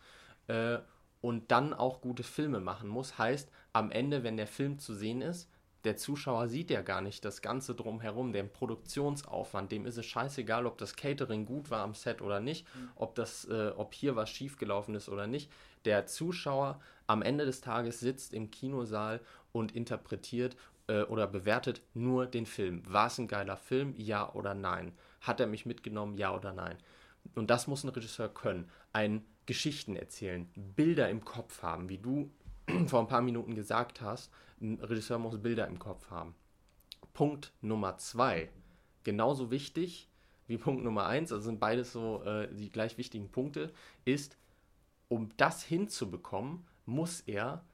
S3: äh, und dann auch gute Filme machen muss. Heißt, am Ende, wenn der Film zu sehen ist, der Zuschauer sieht ja gar nicht das Ganze drumherum, den Produktionsaufwand, dem ist es scheißegal, ob das Catering gut war am Set oder nicht, mhm. ob, das, äh, ob hier was schiefgelaufen ist oder nicht. Der Zuschauer am Ende des Tages sitzt im Kinosaal und interpretiert äh, oder bewertet nur den Film. War es ein geiler Film? Ja oder nein? Hat er mich mitgenommen? Ja oder nein? Und das muss ein Regisseur können. Ein Geschichten erzählen, Bilder im Kopf haben, wie du vor ein paar Minuten gesagt hast, ein Regisseur muss Bilder im Kopf haben. Punkt Nummer zwei, genauso wichtig wie Punkt Nummer eins, also sind beides so äh, die gleich wichtigen Punkte, ist, um das hinzubekommen, muss er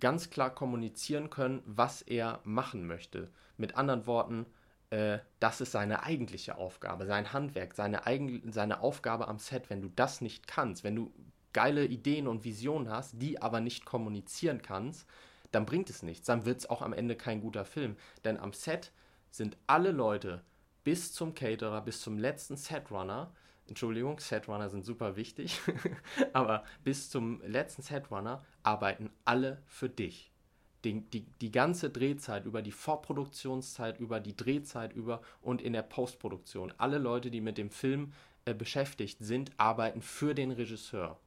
S3: ganz klar kommunizieren können, was er machen möchte. Mit anderen Worten, äh, das ist seine eigentliche Aufgabe, sein Handwerk, seine, eigen, seine Aufgabe am Set. Wenn du das nicht kannst, wenn du geile Ideen und Visionen hast, die aber nicht kommunizieren kannst, dann bringt es nichts. Dann wird es auch am Ende kein guter Film. Denn am Set sind alle Leute bis zum Caterer, bis zum letzten Setrunner, Entschuldigung, Setrunner sind super wichtig, aber bis zum letzten Setrunner arbeiten alle für dich. Die, die, die ganze Drehzeit, über die Vorproduktionszeit, über die Drehzeit über und in der Postproduktion. Alle Leute, die mit dem Film äh, beschäftigt sind, arbeiten für den Regisseur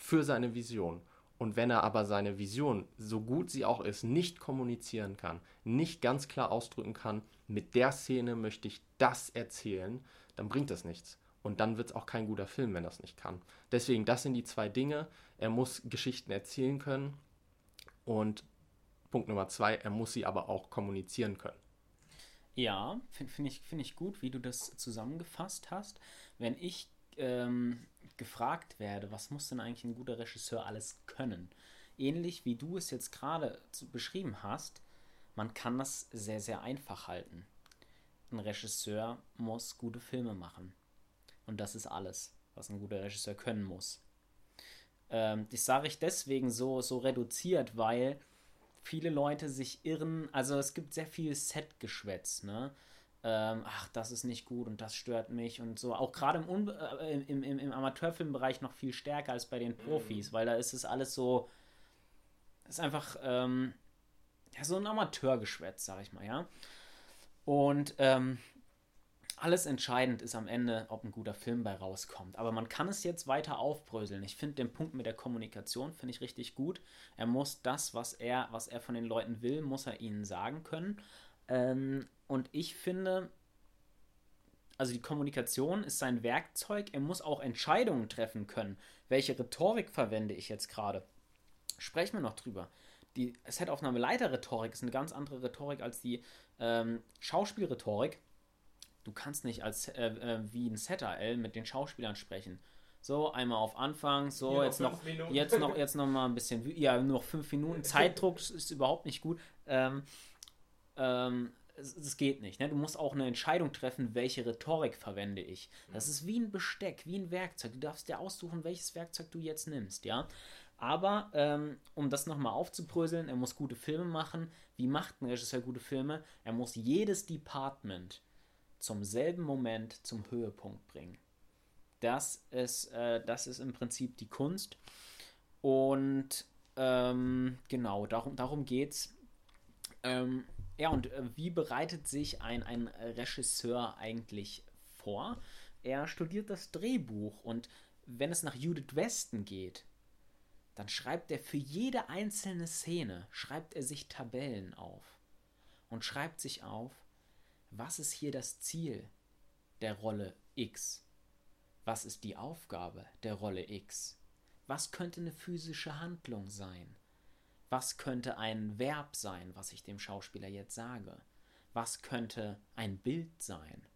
S3: für seine Vision. Und wenn er aber seine Vision, so gut sie auch ist, nicht kommunizieren kann, nicht ganz klar ausdrücken kann, mit der Szene möchte ich das erzählen, dann bringt das nichts. Und dann wird es auch kein guter Film, wenn es nicht kann. Deswegen, das sind die zwei Dinge. Er muss Geschichten erzählen können. Und Punkt Nummer zwei, er muss sie aber auch kommunizieren können.
S1: Ja, finde find ich, find ich gut, wie du das zusammengefasst hast. Wenn ich ähm, gefragt werde, was muss denn eigentlich ein guter Regisseur alles können? Ähnlich wie du es jetzt gerade beschrieben hast, man kann das sehr, sehr einfach halten. Ein Regisseur muss gute Filme machen. Und das ist alles, was ein guter Regisseur können muss. Ähm, das sage ich deswegen so, so reduziert, weil viele Leute sich irren. Also es gibt sehr viel Set-Geschwätz, ne? Ähm, ach, das ist nicht gut und das stört mich und so. Auch gerade im, äh, im, im, im, Amateurfilmbereich noch viel stärker als bei den Profis, mhm. weil da ist es alles so. ist einfach ähm, ja, so ein Amateurgeschwätz, sag ich mal, ja. Und ähm, alles entscheidend ist am Ende, ob ein guter Film bei rauskommt. Aber man kann es jetzt weiter aufbröseln. Ich finde den Punkt mit der Kommunikation finde ich richtig gut. Er muss das, was er, was er von den Leuten will, muss er ihnen sagen können. Ähm, und ich finde, also die Kommunikation ist sein Werkzeug. Er muss auch Entscheidungen treffen können. Welche Rhetorik verwende ich jetzt gerade? Sprechen wir noch drüber. Die Setaufnahme-Leiter-Rhetorik ist eine ganz andere Rhetorik als die ähm, Schauspielrhetorik du kannst nicht als äh, äh, wie ein Setter L mit den Schauspielern sprechen. So, einmal auf Anfang, so, Hier jetzt noch, jetzt noch, jetzt noch mal ein bisschen, ja, nur noch fünf Minuten. Zeitdruck ist überhaupt nicht gut. Ähm, ähm, es, geht nicht. Ne? Du musst auch eine Entscheidung treffen, welche Rhetorik verwende ich. Das ist wie ein Besteck, wie ein Werkzeug. Du darfst dir aussuchen, welches Werkzeug du jetzt nimmst, ja. Aber ähm, um das nochmal aufzubröseln, er muss gute Filme machen. Wie macht ein Regisseur gute Filme? Er muss jedes Department zum selben Moment zum Höhepunkt bringen. Das ist, äh, das ist im Prinzip die Kunst. Und ähm, genau, darum, darum geht's. Ähm, ja, und äh, wie bereitet sich ein, ein Regisseur eigentlich vor? Er studiert das Drehbuch und wenn es nach Judith Weston geht, dann schreibt er für jede einzelne Szene, schreibt er sich Tabellen auf und schreibt sich auf, was ist hier das Ziel der Rolle X? Was ist die Aufgabe der Rolle X? Was könnte eine physische Handlung sein? Was könnte ein Verb sein, was ich dem Schauspieler jetzt sage? Was könnte ein Bild sein?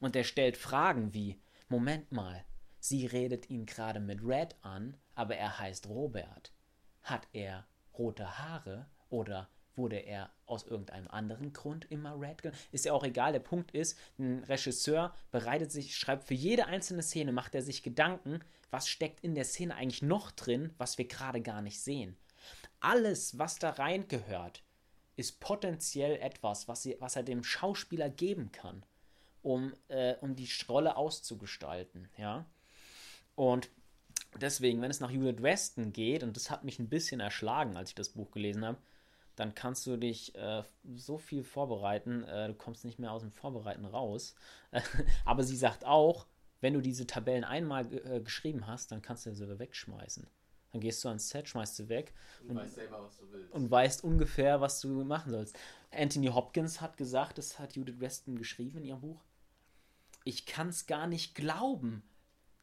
S1: Und er stellt Fragen wie, Moment mal, sie redet ihn gerade mit Red an, aber er heißt Robert. Hat er rote Haare oder Wurde er aus irgendeinem anderen Grund immer Red? Ist ja auch egal. Der Punkt ist, ein Regisseur bereitet sich, schreibt für jede einzelne Szene, macht er sich Gedanken, was steckt in der Szene eigentlich noch drin, was wir gerade gar nicht sehen. Alles, was da reingehört, ist potenziell etwas, was, sie, was er dem Schauspieler geben kann, um, äh, um die Rolle auszugestalten. Ja? Und deswegen, wenn es nach Judith Weston geht, und das hat mich ein bisschen erschlagen, als ich das Buch gelesen habe, dann kannst du dich äh, so viel vorbereiten, äh, du kommst nicht mehr aus dem Vorbereiten raus. Aber sie sagt auch, wenn du diese Tabellen einmal äh, geschrieben hast, dann kannst du sie sogar wegschmeißen. Dann gehst du ans Set, schmeißt sie weg und, und, weißt selber, was du willst. Und weißt ungefähr, was du machen sollst. Anthony Hopkins hat gesagt, das hat Judith Weston geschrieben in ihrem Buch. Ich kann es gar nicht glauben,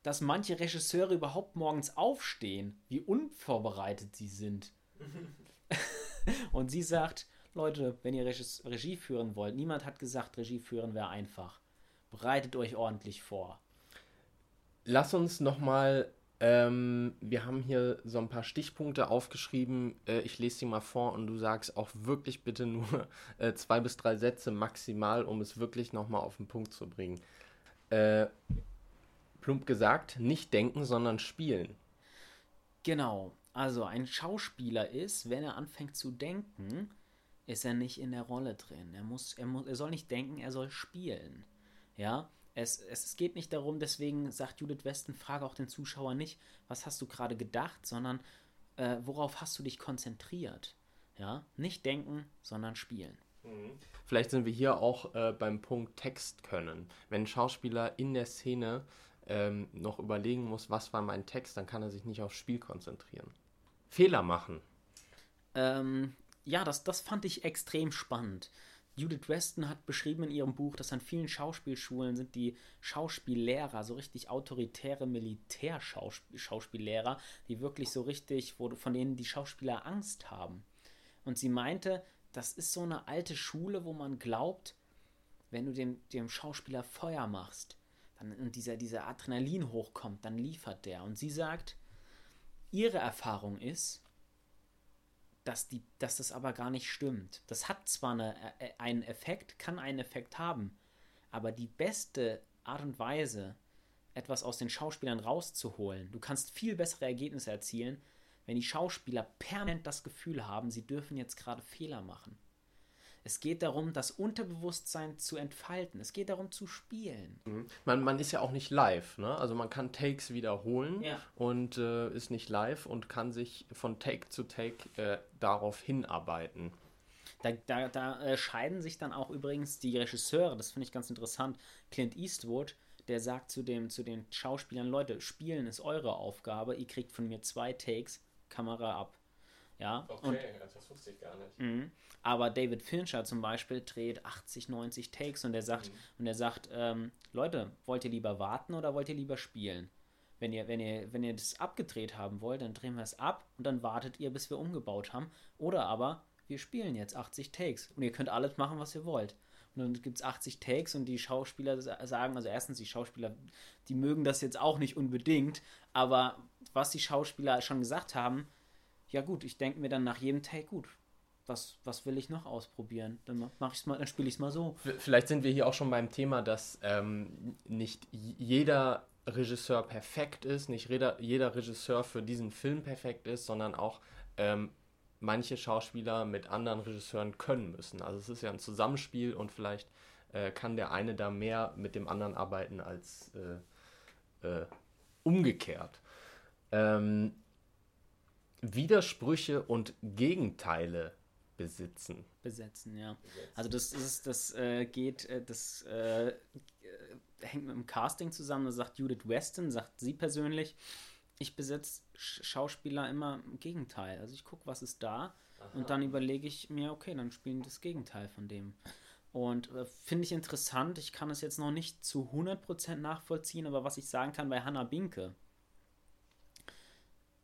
S1: dass manche Regisseure überhaupt morgens aufstehen, wie unvorbereitet sie sind. Und sie sagt, Leute, wenn ihr Regie führen wollt, niemand hat gesagt, Regie führen wäre einfach. Bereitet euch ordentlich vor.
S3: Lass uns nochmal, ähm, wir haben hier so ein paar Stichpunkte aufgeschrieben. Äh, ich lese sie mal vor und du sagst auch wirklich bitte nur äh, zwei bis drei Sätze maximal, um es wirklich nochmal auf den Punkt zu bringen. Äh, plump gesagt, nicht denken, sondern spielen.
S1: Genau. Also ein Schauspieler ist, wenn er anfängt zu denken, ist er nicht in der Rolle drin. Er muss, er muss, er soll nicht denken, er soll spielen. Ja, es, es, geht nicht darum, deswegen sagt Judith Westen, frage auch den Zuschauer nicht, was hast du gerade gedacht, sondern äh, worauf hast du dich konzentriert? Ja, nicht denken, sondern spielen.
S3: Mhm. Vielleicht sind wir hier auch äh, beim Punkt Text können. Wenn ein Schauspieler in der Szene ähm, noch überlegen muss, was war mein Text, dann kann er sich nicht aufs Spiel konzentrieren. Fehler machen.
S1: Ähm, ja, das, das fand ich extrem spannend. Judith Weston hat beschrieben in ihrem Buch, dass an vielen Schauspielschulen sind die Schauspiellehrer so richtig autoritäre Militärschauspiellehrer, die wirklich so richtig, wo, von denen die Schauspieler Angst haben. Und sie meinte, das ist so eine alte Schule, wo man glaubt, wenn du dem, dem Schauspieler Feuer machst, dann und dieser, dieser Adrenalin hochkommt, dann liefert der. Und sie sagt, ihre Erfahrung ist, dass, die, dass das aber gar nicht stimmt. Das hat zwar eine, äh, einen Effekt, kann einen Effekt haben, aber die beste Art und Weise, etwas aus den Schauspielern rauszuholen. Du kannst viel bessere Ergebnisse erzielen, wenn die Schauspieler permanent das Gefühl haben, sie dürfen jetzt gerade Fehler machen. Es geht darum, das Unterbewusstsein zu entfalten. Es geht darum, zu spielen.
S3: Mhm. Man, man ist ja auch nicht live, ne? Also man kann Takes wiederholen
S1: Ja.
S3: und äh, ist nicht live und kann sich von Take zu Take äh, darauf hinarbeiten.
S1: Da, da, da äh, scheiden sich dann auch übrigens die Regisseure, das finde ich ganz interessant. Clint Eastwood, der sagt zu, dem, zu den Schauspielern: Leute, spielen ist eure Aufgabe, ihr kriegt von mir zwei Takes, Kamera ab. Ja, und
S3: das wusste ich gar nicht.
S1: Mhm. Aber David Fincher zum Beispiel dreht 80, 90 Takes und er sagt, und er sagt, ähm, Leute, wollt ihr lieber warten oder wollt ihr lieber spielen? Wenn ihr, wenn ihr, wenn ihr das abgedreht haben wollt, dann drehen wir es ab und dann wartet ihr, bis wir umgebaut haben. Oder aber, wir spielen jetzt 80 Takes und ihr könnt alles machen, was ihr wollt. Und dann gibt es 80 Takes und die Schauspieler sa- sagen, also erstens, die Schauspieler, die mögen das jetzt auch nicht unbedingt, aber was die Schauspieler schon gesagt haben, ja gut, ich denke mir dann nach jedem Take, gut, was, was will ich noch ausprobieren? Dann mach ich's mal, dann spiele ich es mal so.
S3: Vielleicht sind wir hier auch schon beim Thema, dass ähm, nicht jeder Regisseur perfekt ist, nicht jeder, jeder Regisseur für diesen Film perfekt ist, sondern auch ähm, manche Schauspieler mit anderen Regisseuren können müssen. Also es ist ja ein Zusammenspiel und vielleicht äh, kann der eine da mehr mit dem anderen arbeiten als äh, äh, umgekehrt. Ähm, Widersprüche und Gegenteile besitzen.
S1: besetzen, ja. Also das ist, das äh, geht, äh, das äh, hängt mit dem Casting zusammen. Da sagt Judith Weston, sagt sie persönlich, ich besetze Sch Schauspieler immer im Gegenteil. Also ich gucke, was ist da und dann überlege ich mir, okay, dann spielen das Gegenteil von dem. Und äh, finde ich interessant, ich kann es jetzt noch nicht zu 100% nachvollziehen, aber was ich sagen kann bei Hannah Binke,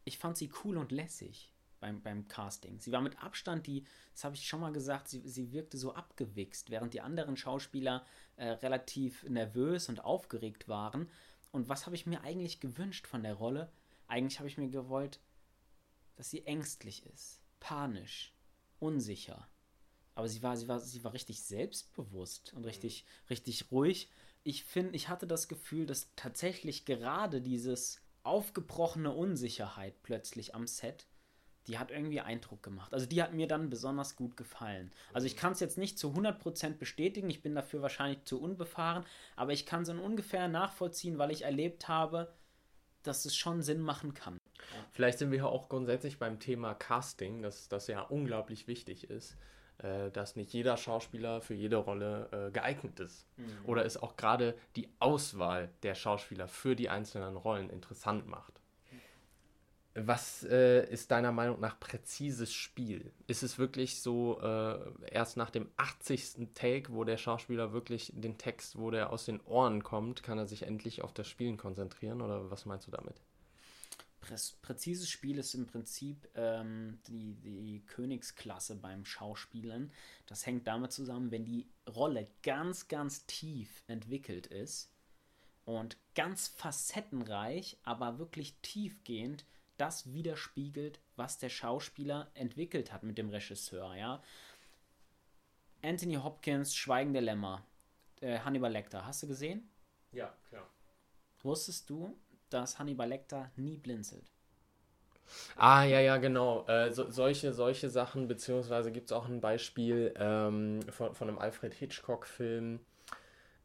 S1: ich fand sie cool und lässig beim, beim Casting. Sie war mit Abstand die, das habe ich schon mal gesagt, sie, sie wirkte so abgewichst, während die anderen Schauspieler äh, relativ nervös und aufgeregt waren. Und was habe ich mir eigentlich gewünscht von der Rolle? Eigentlich habe ich mir gewollt, dass sie ängstlich ist, panisch, unsicher. Aber sie war, sie war, sie war richtig selbstbewusst und richtig, richtig ruhig. Ich finde, ich hatte das Gefühl, dass tatsächlich gerade dieses aufgebrochene Unsicherheit plötzlich am Set, die hat irgendwie Eindruck gemacht. Also die hat mir dann besonders gut gefallen. Also ich kann es jetzt nicht zu 100% bestätigen, ich bin dafür wahrscheinlich zu unbefahren, aber ich kann so ungefähr nachvollziehen, weil ich erlebt habe, dass es schon Sinn machen kann.
S3: Vielleicht sind wir ja auch grundsätzlich beim Thema Casting, dass das ja unglaublich wichtig ist, dass nicht jeder Schauspieler für jede Rolle äh, geeignet ist. Oder es auch gerade die Auswahl der Schauspieler für die einzelnen Rollen interessant macht. Was äh, ist deiner Meinung nach präzises Spiel? Ist es wirklich so, äh, erst nach dem 80. Take, wo der Schauspieler wirklich den Text, wo der aus den Ohren kommt, kann er sich endlich auf das Spielen konzentrieren? Oder was meinst du damit?
S1: Präzises Spiel ist im Prinzip ähm, die, die Königsklasse beim Schauspielen. Das hängt damit zusammen, wenn die Rolle ganz, ganz tief entwickelt ist und ganz facettenreich, aber wirklich tiefgehend das widerspiegelt, was der Schauspieler entwickelt hat mit dem Regisseur. Ja? Anthony Hopkins, Schweigen der Lämmer, äh, Hannibal Lecter, hast du gesehen?
S3: Ja, klar.
S1: Wusstest du, dass Hannibal Lecter nie blinzelt?
S3: Ah, ja, ja, genau. Äh, so, solche, solche Sachen, beziehungsweise gibt es auch ein Beispiel ähm, von, von einem Alfred Hitchcock-Film,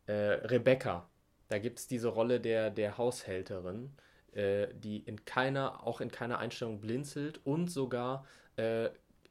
S3: äh, Rebecca. Da gibt es diese Rolle der, der Haushälterin, äh, die in keiner, auch in keiner Einstellung blinzelt und sogar äh,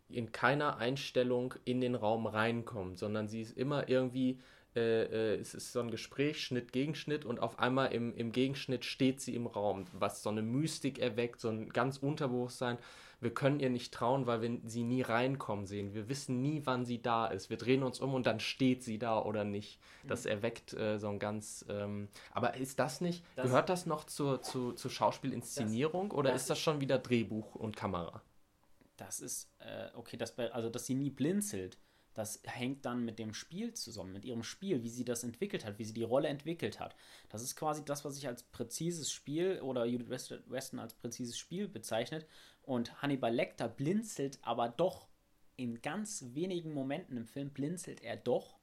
S3: in keiner Einstellung in den Raum reinkommt, sondern sie ist immer irgendwie, äh, äh, es ist so ein Gespräch, Schnitt, Gegenschnitt und auf einmal im, im Gegenschnitt steht sie im Raum, was so eine Mystik erweckt, so ein ganz Unterbewusstsein. Wir können ihr nicht trauen, weil wir sie nie reinkommen sehen. Wir wissen nie, wann sie da ist. Wir drehen uns um und dann steht sie da oder nicht. Das erweckt äh, so ein ganz. Ähm, aber ist das nicht,
S1: Das-
S3: gehört das noch zur, zu, zur Schauspielinszenierung oder
S1: das
S3: ist das schon wieder Drehbuch und Kamera?
S1: Das ist, äh, okay, das, also dass sie nie blinzelt, das hängt dann mit dem Spiel zusammen, mit ihrem Spiel, wie sie das entwickelt hat, wie sie die Rolle entwickelt hat. Das ist quasi das, was ich als präzises Spiel oder Judith West- Weston als präzises Spiel bezeichnet. Und Hannibal Lecter blinzelt aber doch in ganz wenigen Momenten im Film blinzelt er doch.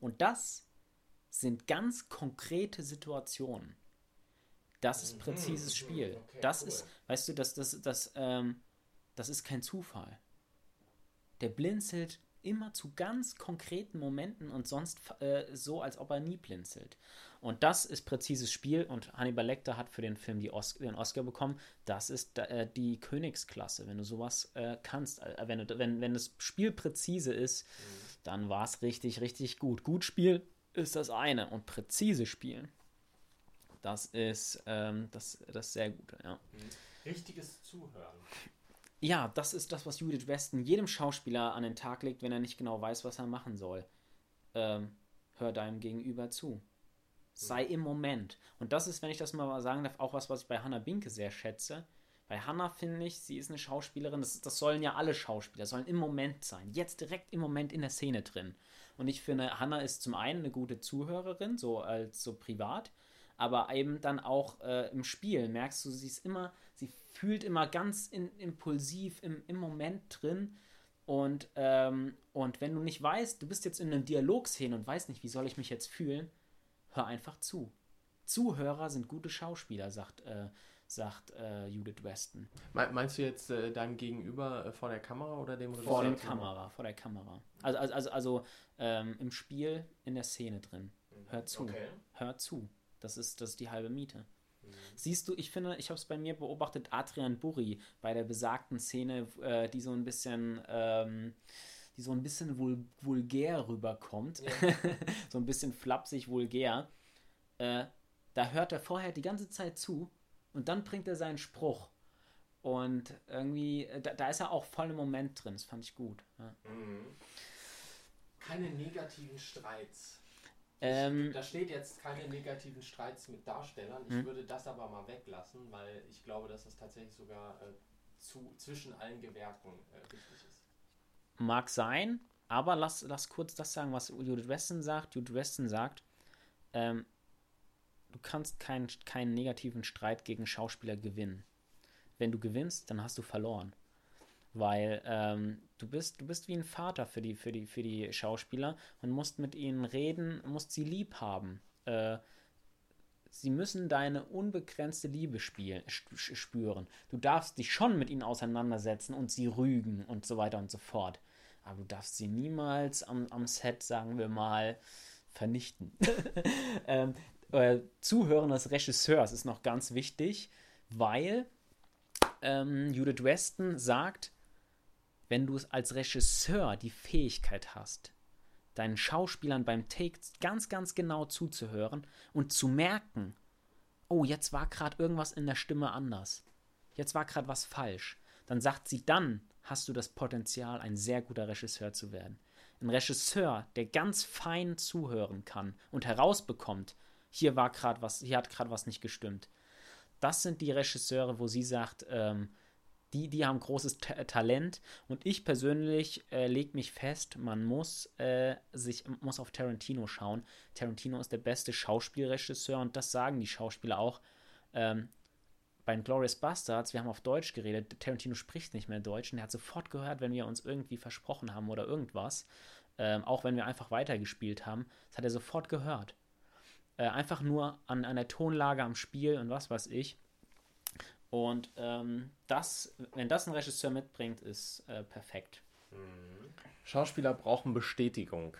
S1: Und das sind ganz konkrete Situationen. Das ist präzises Spiel.
S3: okay,
S1: das
S3: cool.
S1: ist, weißt du, das, das, das, ähm, das ist kein Zufall. Der blinzelt immer zu ganz konkreten Momenten und sonst äh, so, als ob er nie blinzelt. Und das ist präzises Spiel und Hannibal Lecter hat für den Film die Os den Oscar bekommen. Das ist äh, die Königsklasse, wenn du sowas äh, kannst. Äh, wenn, du, wenn, wenn das Spiel präzise ist, dann war es richtig, richtig gut. Gut Spiel ist das eine und präzise Spielen, das ist ähm, das, das sehr Gute, ja.
S2: Richtiges Zuhören.
S1: Ja, das ist das, was Judith Weston jedem Schauspieler an den Tag legt, wenn er nicht genau weiß, was er machen soll. Ähm, hör deinem Gegenüber zu. Sei im Moment. Und das ist, wenn ich das mal sagen darf, auch was, was ich bei Hannah Binke sehr schätze. Bei Hannah finde ich, sie ist eine Schauspielerin, das, das sollen ja alle Schauspieler, sollen im Moment sein. Jetzt direkt im Moment in der Szene drin. Und ich finde, Hannah ist zum einen eine gute Zuhörerin, so als so privat, aber eben dann auch äh, im Spiel merkst du, sie ist immer, sie fühlt immer ganz in, impulsiv im, im Moment drin. Und, ähm, und wenn du nicht weißt, du bist jetzt in einer Dialogszene und weißt nicht, wie soll ich mich jetzt fühlen, hör einfach zu. Zuhörer sind gute Schauspieler, sagt, äh, sagt äh, Judith Weston.
S3: Me- Meinst du jetzt äh, deinem Gegenüber äh, vor der Kamera oder dem
S1: Vor der
S3: Regisseur?
S1: Kamera, vor der Kamera. Also, also, also, also ähm, im Spiel, in der Szene drin. Hör zu.
S3: Okay.
S1: Hör zu. Das ist, das ist die halbe Miete. Siehst du, ich finde, ich habe es bei mir beobachtet, Adrian Burri bei der besagten Szene, äh, die so ein bisschen, ähm, die so ein bisschen vul vulgär rüberkommt, so ein bisschen flapsig vulgär. Äh, da hört er vorher die ganze Zeit zu und dann bringt er seinen Spruch. Und irgendwie, äh, da, da ist er auch voll im Moment drin. Das fand ich gut. Ja.
S3: Keine negativen Streits.
S1: Ähm,
S3: Da steht jetzt keine negativen Streits mit Darstellern. Ich
S1: Hm.
S3: würde das aber mal weglassen, weil ich glaube, dass das tatsächlich sogar äh, zu, zwischen allen Gewerken äh, wichtig ist.
S1: Mag sein, aber lass, lass kurz das sagen, was Judith Weston sagt. Judith Weston sagt, ähm, du kannst keinen keinen negativen Streit gegen Schauspieler gewinnen. Wenn du gewinnst, dann hast du verloren. Weil ähm, du bist, du bist wie ein Vater für die, für die, für die Schauspieler und musst mit ihnen reden, musst sie lieb haben. Äh, sie müssen deine unbegrenzte Liebe spielen, sp- spüren. Du darfst dich schon mit ihnen auseinandersetzen und sie rügen und so weiter und so fort. Aber du darfst sie niemals am, am Set, sagen wir mal, vernichten. ähm, äh, Zuhören des Regisseurs ist noch ganz wichtig, weil ähm, Judith Weston sagt, wenn du es als Regisseur die Fähigkeit hast, deinen Schauspielern beim Take ganz, ganz genau zuzuhören und zu merken, oh, jetzt war gerade irgendwas in der Stimme anders. Jetzt war gerade was falsch. Dann sagt sie, dann hast du das Potenzial, ein sehr guter Regisseur zu werden. Ein Regisseur, der ganz fein zuhören kann und herausbekommt, hier war gerade was, hier hat gerade was nicht gestimmt. Das sind die Regisseure, wo sie sagt, ähm, die, die haben großes Ta Talent und ich persönlich äh, lege mich fest, man muss äh, sich muss auf Tarantino schauen. Tarantino ist der beste Schauspielregisseur und das sagen die Schauspieler auch. Ähm, bei Glorious Bastards, wir haben auf Deutsch geredet, Tarantino spricht nicht mehr Deutsch und er hat sofort gehört, wenn wir uns irgendwie versprochen haben oder irgendwas, ähm, auch wenn wir einfach weitergespielt haben, das hat er sofort gehört. Äh, einfach nur an einer Tonlage am Spiel und was weiß ich. Und ähm, das, wenn das ein Regisseur mitbringt, ist äh, perfekt.
S3: Schauspieler brauchen Bestätigung.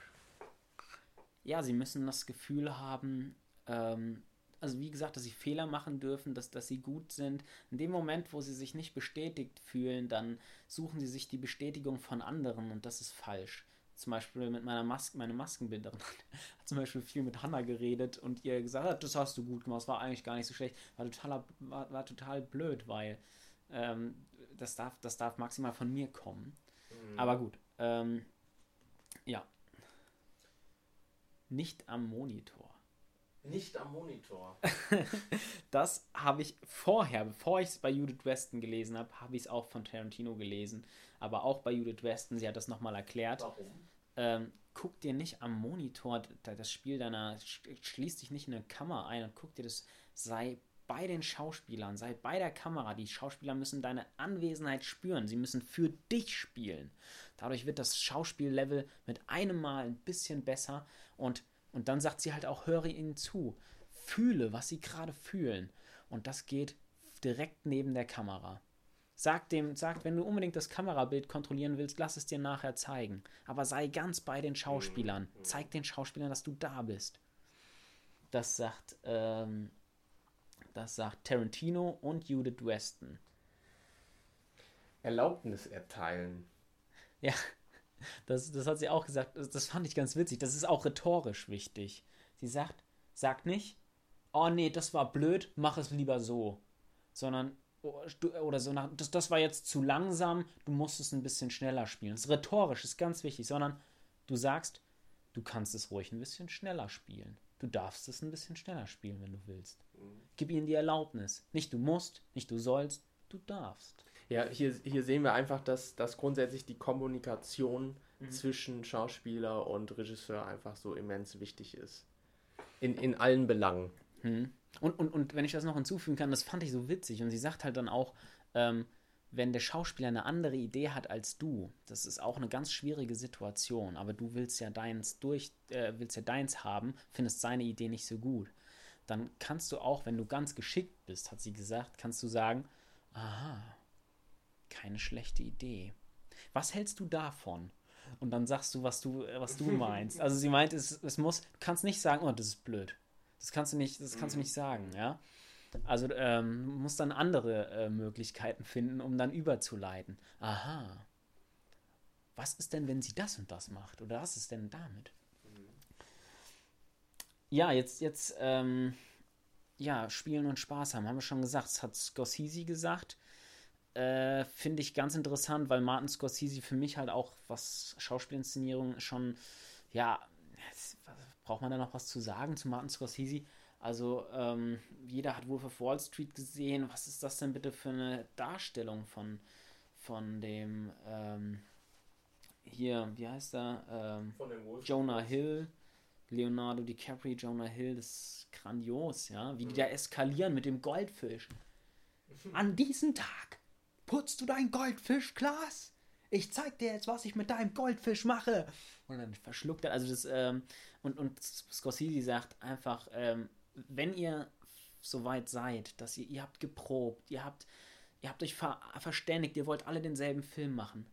S1: Ja, sie müssen das Gefühl haben, ähm, also wie gesagt, dass sie Fehler machen dürfen, dass, dass sie gut sind. In dem Moment, wo sie sich nicht bestätigt fühlen, dann suchen sie sich die Bestätigung von anderen und das ist falsch. Zum Beispiel mit meiner Maske, meine Maskenbinderin hat zum Beispiel viel mit Hannah geredet und ihr gesagt hat, das hast du gut gemacht, das war eigentlich gar nicht so schlecht. War total, war, war total blöd, weil ähm, das, darf, das darf maximal von mir kommen. Aber gut, ähm, ja. Nicht am Monitor.
S3: Nicht am Monitor.
S1: Das habe ich vorher, bevor ich es bei Judith Weston gelesen habe, habe ich es auch von Tarantino gelesen. Aber auch bei Judith Weston, sie hat das nochmal erklärt.
S3: Warum?
S1: Ähm, guck dir nicht am Monitor da- das Spiel deiner, sch- schließ dich nicht in eine Kamera ein und guck dir das, sei bei den Schauspielern, sei bei der Kamera. Die Schauspieler müssen deine Anwesenheit spüren. Sie müssen für dich spielen. Dadurch wird das Schauspiellevel mit einem Mal ein bisschen besser und, und dann sagt sie halt auch, höre ihnen zu. Fühle, was sie gerade fühlen. Und das geht direkt neben der Kamera. Sag dem, sag, wenn du unbedingt das Kamerabild kontrollieren willst, lass es dir nachher zeigen. Aber sei ganz bei den Schauspielern. Zeig den Schauspielern, dass du da bist. Das sagt, ähm, das sagt Tarantino und Judith Weston.
S3: Erlaubnis erteilen.
S1: Ja, das, das hat sie auch gesagt. Das, das fand ich ganz witzig. Das ist auch rhetorisch wichtig. Sie sagt, sagt nicht, oh nee, das war blöd, mach es lieber so. Sondern, oh, oder so, nach, das, das war jetzt zu langsam, du musst es ein bisschen schneller spielen. Das ist rhetorisch, ist ganz wichtig. Sondern du sagst, du kannst es ruhig ein bisschen schneller spielen. Du darfst es ein bisschen schneller spielen, wenn du willst. Gib ihnen die Erlaubnis. Nicht du musst, nicht du sollst, du darfst.
S3: Ja, hier, hier sehen wir einfach, dass, dass grundsätzlich die Kommunikation mhm. zwischen Schauspieler und Regisseur einfach so immens wichtig ist. In, in allen Belangen.
S1: Mhm. Und, und, und wenn ich das noch hinzufügen kann, das fand ich so witzig. Und sie sagt halt dann auch, ähm, wenn der Schauspieler eine andere Idee hat als du, das ist auch eine ganz schwierige Situation, aber du willst ja deins durch, äh, willst ja deins haben, findest seine Idee nicht so gut, dann kannst du auch, wenn du ganz geschickt bist, hat sie gesagt, kannst du sagen, aha, keine schlechte Idee. Was hältst du davon? Und dann sagst du, was du, was du meinst. Also sie meint, es, es muss, du kannst nicht sagen, oh, das ist blöd. Das kannst du nicht, das kannst du nicht sagen, ja. Also ähm, muss dann andere äh, Möglichkeiten finden, um dann überzuleiten. Aha. Was ist denn, wenn sie das und das macht? Oder was ist denn damit? Ja, jetzt, jetzt, ähm, ja, spielen und Spaß haben, haben wir schon gesagt. Das hat Scorsese gesagt. Äh, Finde ich ganz interessant, weil Martin Scorsese für mich halt auch, was Schauspielinszenierung schon, ja, braucht man da noch was zu sagen zu Martin Scorsese? Also ähm, jeder hat Wolf of Wall Street gesehen. Was ist das denn bitte für eine Darstellung von, von dem ähm, hier, wie heißt er? Ähm, Jonah Hill, Leonardo DiCaprio, Jonah Hill, das ist grandios, ja. Wie die da eskalieren mit dem Goldfisch. An diesem Tag putzt du dein Goldfischglas? Ich zeig dir jetzt, was ich mit deinem Goldfisch mache. Und dann verschluckt er, also das, ähm, und, und Scorsese sagt einfach, ähm, wenn ihr soweit seid, dass ihr, ihr habt geprobt, ihr habt, ihr habt euch ver verständigt, ihr wollt alle denselben Film machen,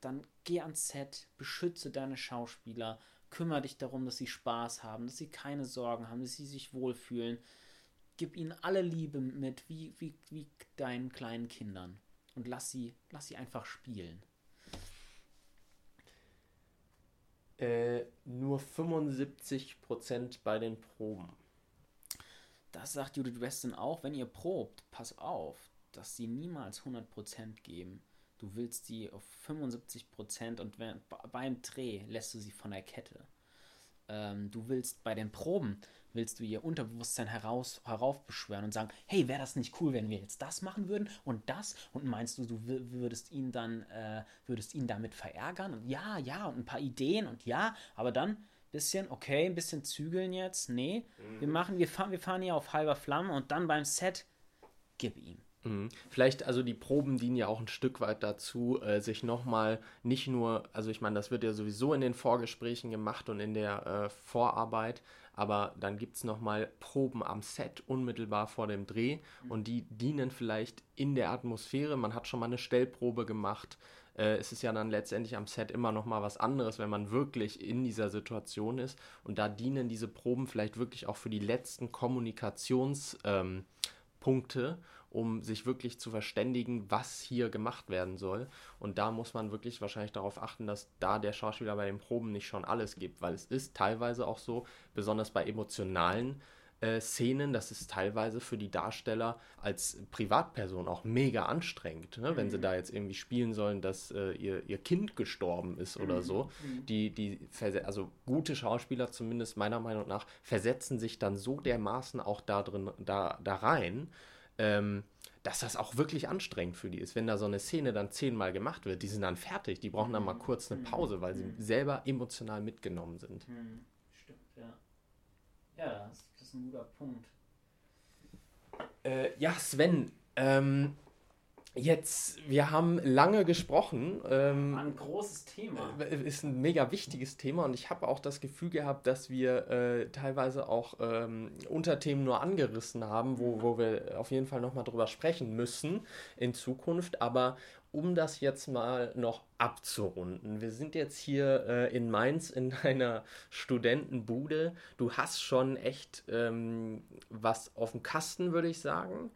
S1: dann geh ans Set, beschütze deine Schauspieler, kümmere dich darum, dass sie Spaß haben, dass sie keine Sorgen haben, dass sie sich wohlfühlen. Gib ihnen alle Liebe mit, wie, wie, wie deinen kleinen Kindern. Und lass sie, lass sie einfach spielen.
S3: Äh, nur 75% bei den Proben.
S1: Das sagt Judith Weston auch, wenn ihr probt, pass auf, dass sie niemals 100% geben. Du willst sie auf 75% und wenn, beim Dreh lässt du sie von der Kette. Ähm, du willst bei den Proben, willst du ihr Unterbewusstsein heraus, heraufbeschwören und sagen, hey, wäre das nicht cool, wenn wir jetzt das machen würden und das? Und meinst du, du würdest ihn dann, äh, würdest ihn damit verärgern? Und ja, ja, und ein paar Ideen und ja, aber dann bisschen, okay, ein bisschen zügeln jetzt. Nee, mhm. wir machen, wir fahren, wir fahren hier auf halber Flamme und dann beim Set, gib ihm.
S3: Mhm. Vielleicht, also die Proben dienen ja auch ein Stück weit dazu, äh, sich nochmal nicht nur, also ich meine, das wird ja sowieso in den Vorgesprächen gemacht und in der äh, Vorarbeit, aber dann gibt es nochmal Proben am Set unmittelbar vor dem Dreh und die dienen vielleicht in der Atmosphäre. Man hat schon mal eine Stellprobe gemacht, äh, ist es ja dann letztendlich am Set immer noch mal was anderes, wenn man wirklich in dieser Situation ist. Und da dienen diese Proben vielleicht wirklich auch für die letzten Kommunikationspunkte, ähm, um sich wirklich zu verständigen, was hier gemacht werden soll. Und da muss man wirklich wahrscheinlich darauf achten, dass da der Schauspieler bei den Proben nicht schon alles gibt, weil es ist teilweise auch so, besonders bei emotionalen äh, Szenen, das ist teilweise für die Darsteller als Privatperson auch mega anstrengend, ne? Mhm. wenn sie mhm. da jetzt irgendwie spielen sollen, dass äh, ihr, ihr Kind gestorben ist oder mhm. so. Mhm. Die, die, also gute Schauspieler zumindest meiner Meinung nach versetzen sich dann so dermaßen auch da drin, da, da rein, ähm, dass das auch wirklich anstrengend für die ist. Wenn da so eine Szene dann zehnmal gemacht wird, die sind dann fertig, die brauchen dann mal mhm. kurz eine Pause, weil sie selber emotional mitgenommen sind.
S1: Stimmt, ja. Ja, das ein guter Punkt.
S3: Äh, ja, Sven, ähm, Jetzt, wir haben lange gesprochen. Ähm,
S1: ein großes Thema.
S3: Äh, ist ein mega wichtiges Thema und ich habe auch das Gefühl gehabt, dass wir äh, teilweise auch ähm, Unterthemen nur angerissen haben, wo, wo wir auf jeden Fall nochmal drüber sprechen müssen in Zukunft. Aber um das jetzt mal noch abzurunden, wir sind jetzt hier äh, in Mainz in einer Studentenbude. Du hast schon echt ähm, was auf dem Kasten, würde ich sagen.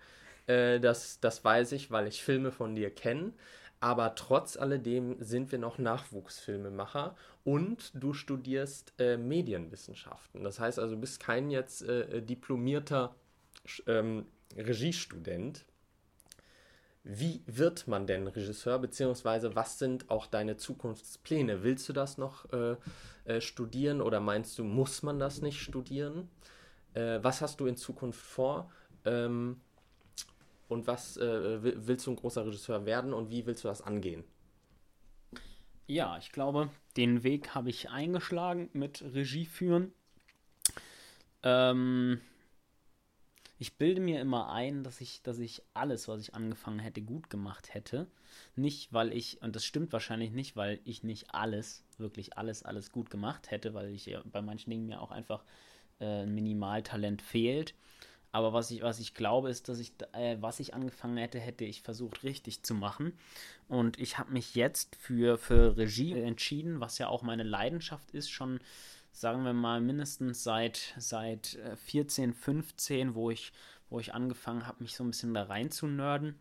S3: Äh, das, das weiß ich, weil ich Filme von dir kenne. Aber trotz alledem sind wir noch Nachwuchsfilmemacher und du studierst äh, Medienwissenschaften. Das heißt also, du bist kein jetzt äh, diplomierter ähm, Regiestudent. Wie wird man denn Regisseur, beziehungsweise was sind auch deine Zukunftspläne? Willst du das noch äh, äh studieren oder meinst du, muss man das nicht studieren? Äh, was hast du in Zukunft vor? Ähm, und was äh, willst du ein großer Regisseur werden und wie willst du das angehen?
S1: Ja, ich glaube, den Weg habe ich eingeschlagen mit Regie führen. Ähm, ich bilde mir immer ein, dass ich, dass ich alles, was ich angefangen hätte, gut gemacht hätte. Nicht, weil ich, und das stimmt wahrscheinlich nicht, weil ich nicht alles, wirklich alles, alles gut gemacht hätte, weil ich bei manchen Dingen mir auch einfach äh, ein Minimaltalent fehlt. Aber was ich, was ich glaube, ist, dass ich, äh, was ich angefangen hätte, hätte ich versucht richtig zu machen. Und ich habe mich jetzt für, für Regie entschieden, was ja auch meine Leidenschaft ist, schon, sagen wir mal, mindestens seit, seit 14, äh, 15, wo ich, wo ich angefangen habe, mich so ein bisschen da rein zu nörden.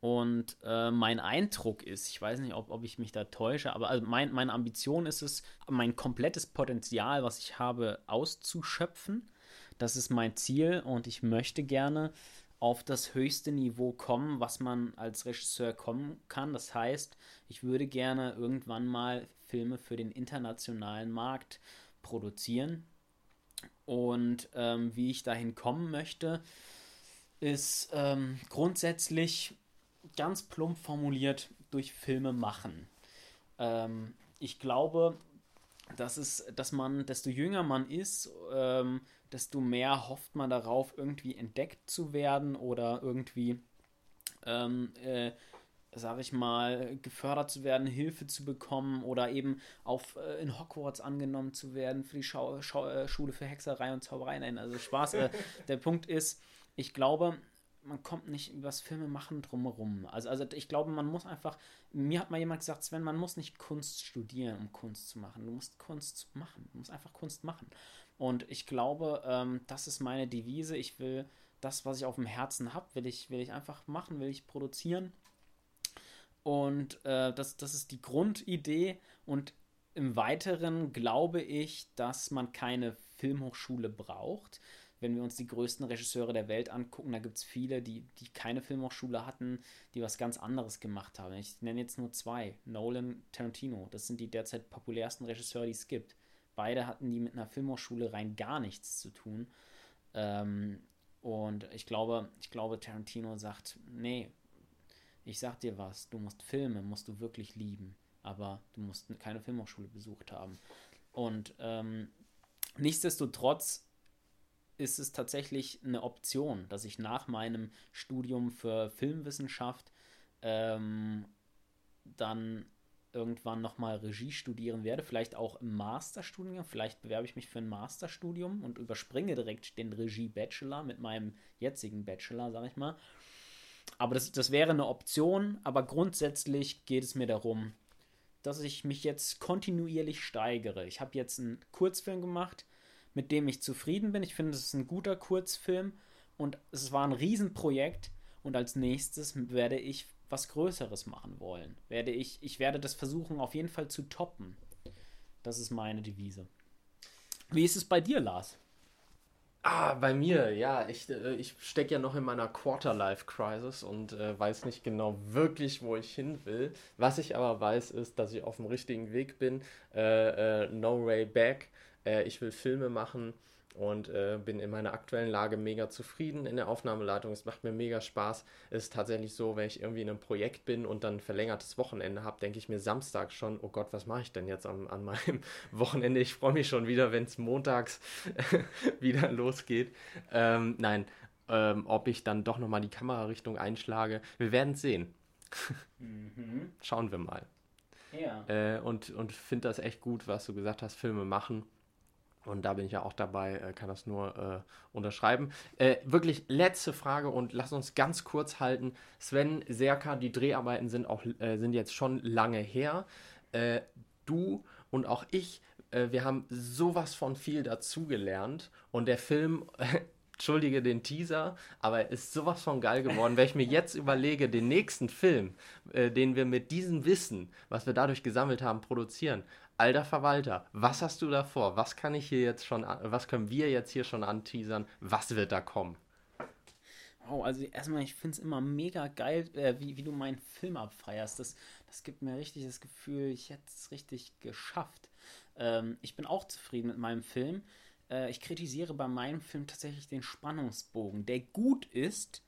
S1: Und äh, mein Eindruck ist, ich weiß nicht, ob, ob ich mich da täusche, aber also mein, meine Ambition ist es, mein komplettes Potenzial, was ich habe, auszuschöpfen das ist mein Ziel und ich möchte gerne auf das höchste Niveau kommen, was man als Regisseur kommen kann. Das heißt, ich würde gerne irgendwann mal Filme für den internationalen Markt produzieren. Und ähm, wie ich dahin kommen möchte, ist ähm, grundsätzlich ganz plump formuliert durch Filme machen. Ähm, ich glaube, dass, es, dass man, desto jünger man ist, ähm, desto mehr hofft man darauf, irgendwie entdeckt zu werden oder irgendwie, ähm, äh, sag ich mal, gefördert zu werden, Hilfe zu bekommen oder eben auf äh, in Hogwarts angenommen zu werden für die Schau Schau äh, Schule für Hexerei und Zauberei. Nein, also Spaß. Äh, der Punkt ist, ich glaube, man kommt nicht übers Filme machen drumherum. Also, also ich glaube, man muss einfach, mir hat mal jemand gesagt, Sven, man muss nicht Kunst studieren, um Kunst zu machen. Du musst Kunst machen. Du musst einfach Kunst machen. Und ich glaube, ähm, das ist meine Devise. Ich will das, was ich auf dem Herzen habe, will ich, will ich einfach machen, will ich produzieren. Und äh, das, das ist die Grundidee. Und im Weiteren glaube ich, dass man keine Filmhochschule braucht. Wenn wir uns die größten Regisseure der Welt angucken, da gibt es viele, die, die keine Filmhochschule hatten, die was ganz anderes gemacht haben. Ich nenne jetzt nur zwei. Nolan, Tarantino. Das sind die derzeit populärsten Regisseure, die es gibt. Beide hatten die mit einer Filmhochschule rein gar nichts zu tun. Ähm, und ich glaube, ich glaube, Tarantino sagt, nee, ich sag dir was, du musst Filme, musst du wirklich lieben, aber du musst keine Filmhochschule besucht haben. Und ähm, nichtsdestotrotz ist es tatsächlich eine Option, dass ich nach meinem Studium für Filmwissenschaft ähm, dann irgendwann nochmal Regie studieren werde, vielleicht auch im Masterstudium, vielleicht bewerbe ich mich für ein Masterstudium und überspringe direkt den Regie-Bachelor mit meinem jetzigen Bachelor, sag ich mal. Aber das, das wäre eine Option, aber grundsätzlich geht es mir darum, dass ich mich jetzt kontinuierlich steigere. Ich habe jetzt einen Kurzfilm gemacht, mit dem ich zufrieden bin. Ich finde, es ist ein guter Kurzfilm und es war ein Riesenprojekt. Und als nächstes werde ich was Größeres machen wollen. Werde ich, ich werde das versuchen, auf jeden Fall zu toppen. Das ist meine Devise. Wie ist es bei dir, Lars?
S3: Ah, bei mir, ja, ich, äh, ich stecke ja noch in meiner Quarter-Life-Crisis und äh, weiß nicht genau wirklich, wo ich hin will. Was ich aber weiß, ist, dass ich auf dem richtigen Weg bin. Äh, äh, no way back. Äh, ich will Filme machen und äh, bin in meiner aktuellen Lage mega zufrieden in der Aufnahmeleitung. Es macht mir mega Spaß. Es ist tatsächlich so, wenn ich irgendwie in einem Projekt bin und dann ein verlängertes Wochenende habe, denke ich mir Samstag schon, oh Gott, was mache ich denn jetzt an, an meinem Wochenende? Ich freue mich schon wieder, wenn es montags wieder losgeht. Ähm, nein, ähm, ob ich dann doch nochmal die Kamerarichtung einschlage. Wir werden es sehen.
S1: Mhm.
S3: Schauen wir mal.
S1: Ja.
S3: Äh, und und finde das echt gut, was du gesagt hast, Filme machen. Und da bin ich ja auch dabei, äh, kann das nur äh, unterschreiben. Äh, wirklich letzte Frage und lass uns ganz kurz halten. Sven, Serka, die Dreharbeiten sind auch äh, sind jetzt schon lange her. Äh, du und auch ich, äh, wir haben sowas von viel dazugelernt und der Film entschuldige den Teaser, aber er ist sowas von geil geworden. Wenn ich mir jetzt überlege, den nächsten Film, äh, den wir mit diesem Wissen, was wir dadurch gesammelt haben, produzieren. Alter Verwalter, was hast du da vor? Was kann ich hier jetzt schon, was können wir jetzt hier schon anteasern? Was wird da kommen?
S1: Oh, also erstmal, ich finde es immer mega geil, äh, wie, wie du meinen Film abfeierst. Das, das gibt mir richtig das Gefühl, ich hätte es richtig geschafft. Ähm, ich bin auch zufrieden mit meinem Film. Äh, ich kritisiere bei meinem Film tatsächlich den Spannungsbogen, der gut ist,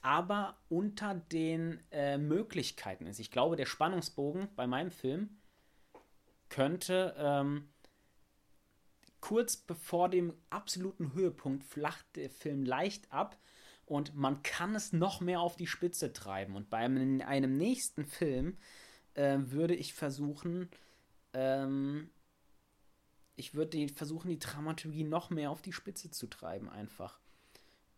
S1: aber unter den äh, Möglichkeiten ist. Ich glaube, der Spannungsbogen bei meinem Film könnte ähm, kurz bevor dem absoluten Höhepunkt flacht der Film leicht ab und man kann es noch mehr auf die Spitze treiben. Und bei einem, einem nächsten Film äh, würde ich versuchen, ähm, ich würde die, versuchen, die Dramaturgie noch mehr auf die Spitze zu treiben, einfach.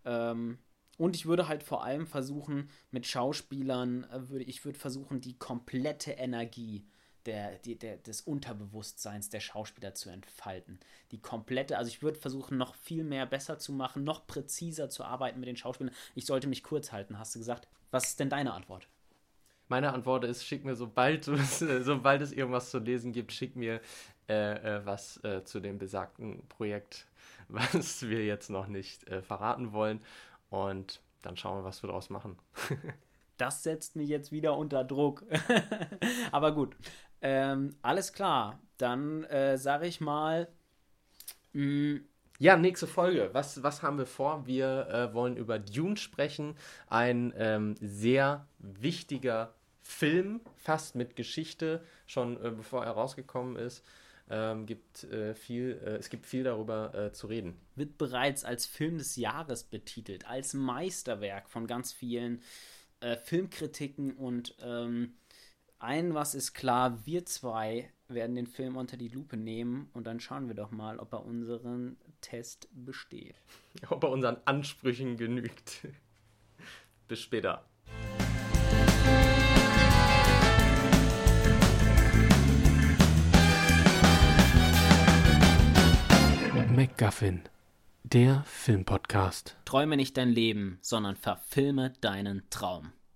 S1: Ähm, und ich würde halt vor allem versuchen, mit Schauspielern, äh, würde ich würde versuchen, die komplette Energie der, die, der, des Unterbewusstseins der Schauspieler zu entfalten. Die komplette, also ich würde versuchen, noch viel mehr besser zu machen, noch präziser zu arbeiten mit den Schauspielern. Ich sollte mich kurz halten, hast du gesagt. Was ist denn deine Antwort?
S3: Meine Antwort ist, schick mir, sobald, äh, sobald es irgendwas zu lesen gibt, schick mir äh, äh, was äh, zu dem besagten Projekt, was wir jetzt noch nicht äh, verraten wollen. Und dann schauen wir, was wir daraus machen.
S1: Das setzt mich jetzt wieder unter Druck. Aber gut. Ähm, alles klar. Dann äh, sage ich mal. mm, Mh,
S3: Ja, nächste Folge. Was, was haben wir vor? Wir äh, wollen über Dune sprechen. Ein ähm, sehr wichtiger Film, fast mit Geschichte, schon äh, bevor er rausgekommen ist. Ähm, gibt, äh, viel, äh, es gibt viel darüber äh, zu reden.
S1: wird bereits als Film des Jahres betitelt, als Meisterwerk von ganz vielen äh, Filmkritiken und ähm, ein was ist klar, wir zwei werden den Film unter die Lupe nehmen und dann schauen wir doch mal, ob er unseren Test besteht.
S3: Ob er unseren Ansprüchen genügt. Bis später. MacGuffin, der Filmpodcast.
S1: Träume nicht dein Leben, sondern verfilme deinen Traum.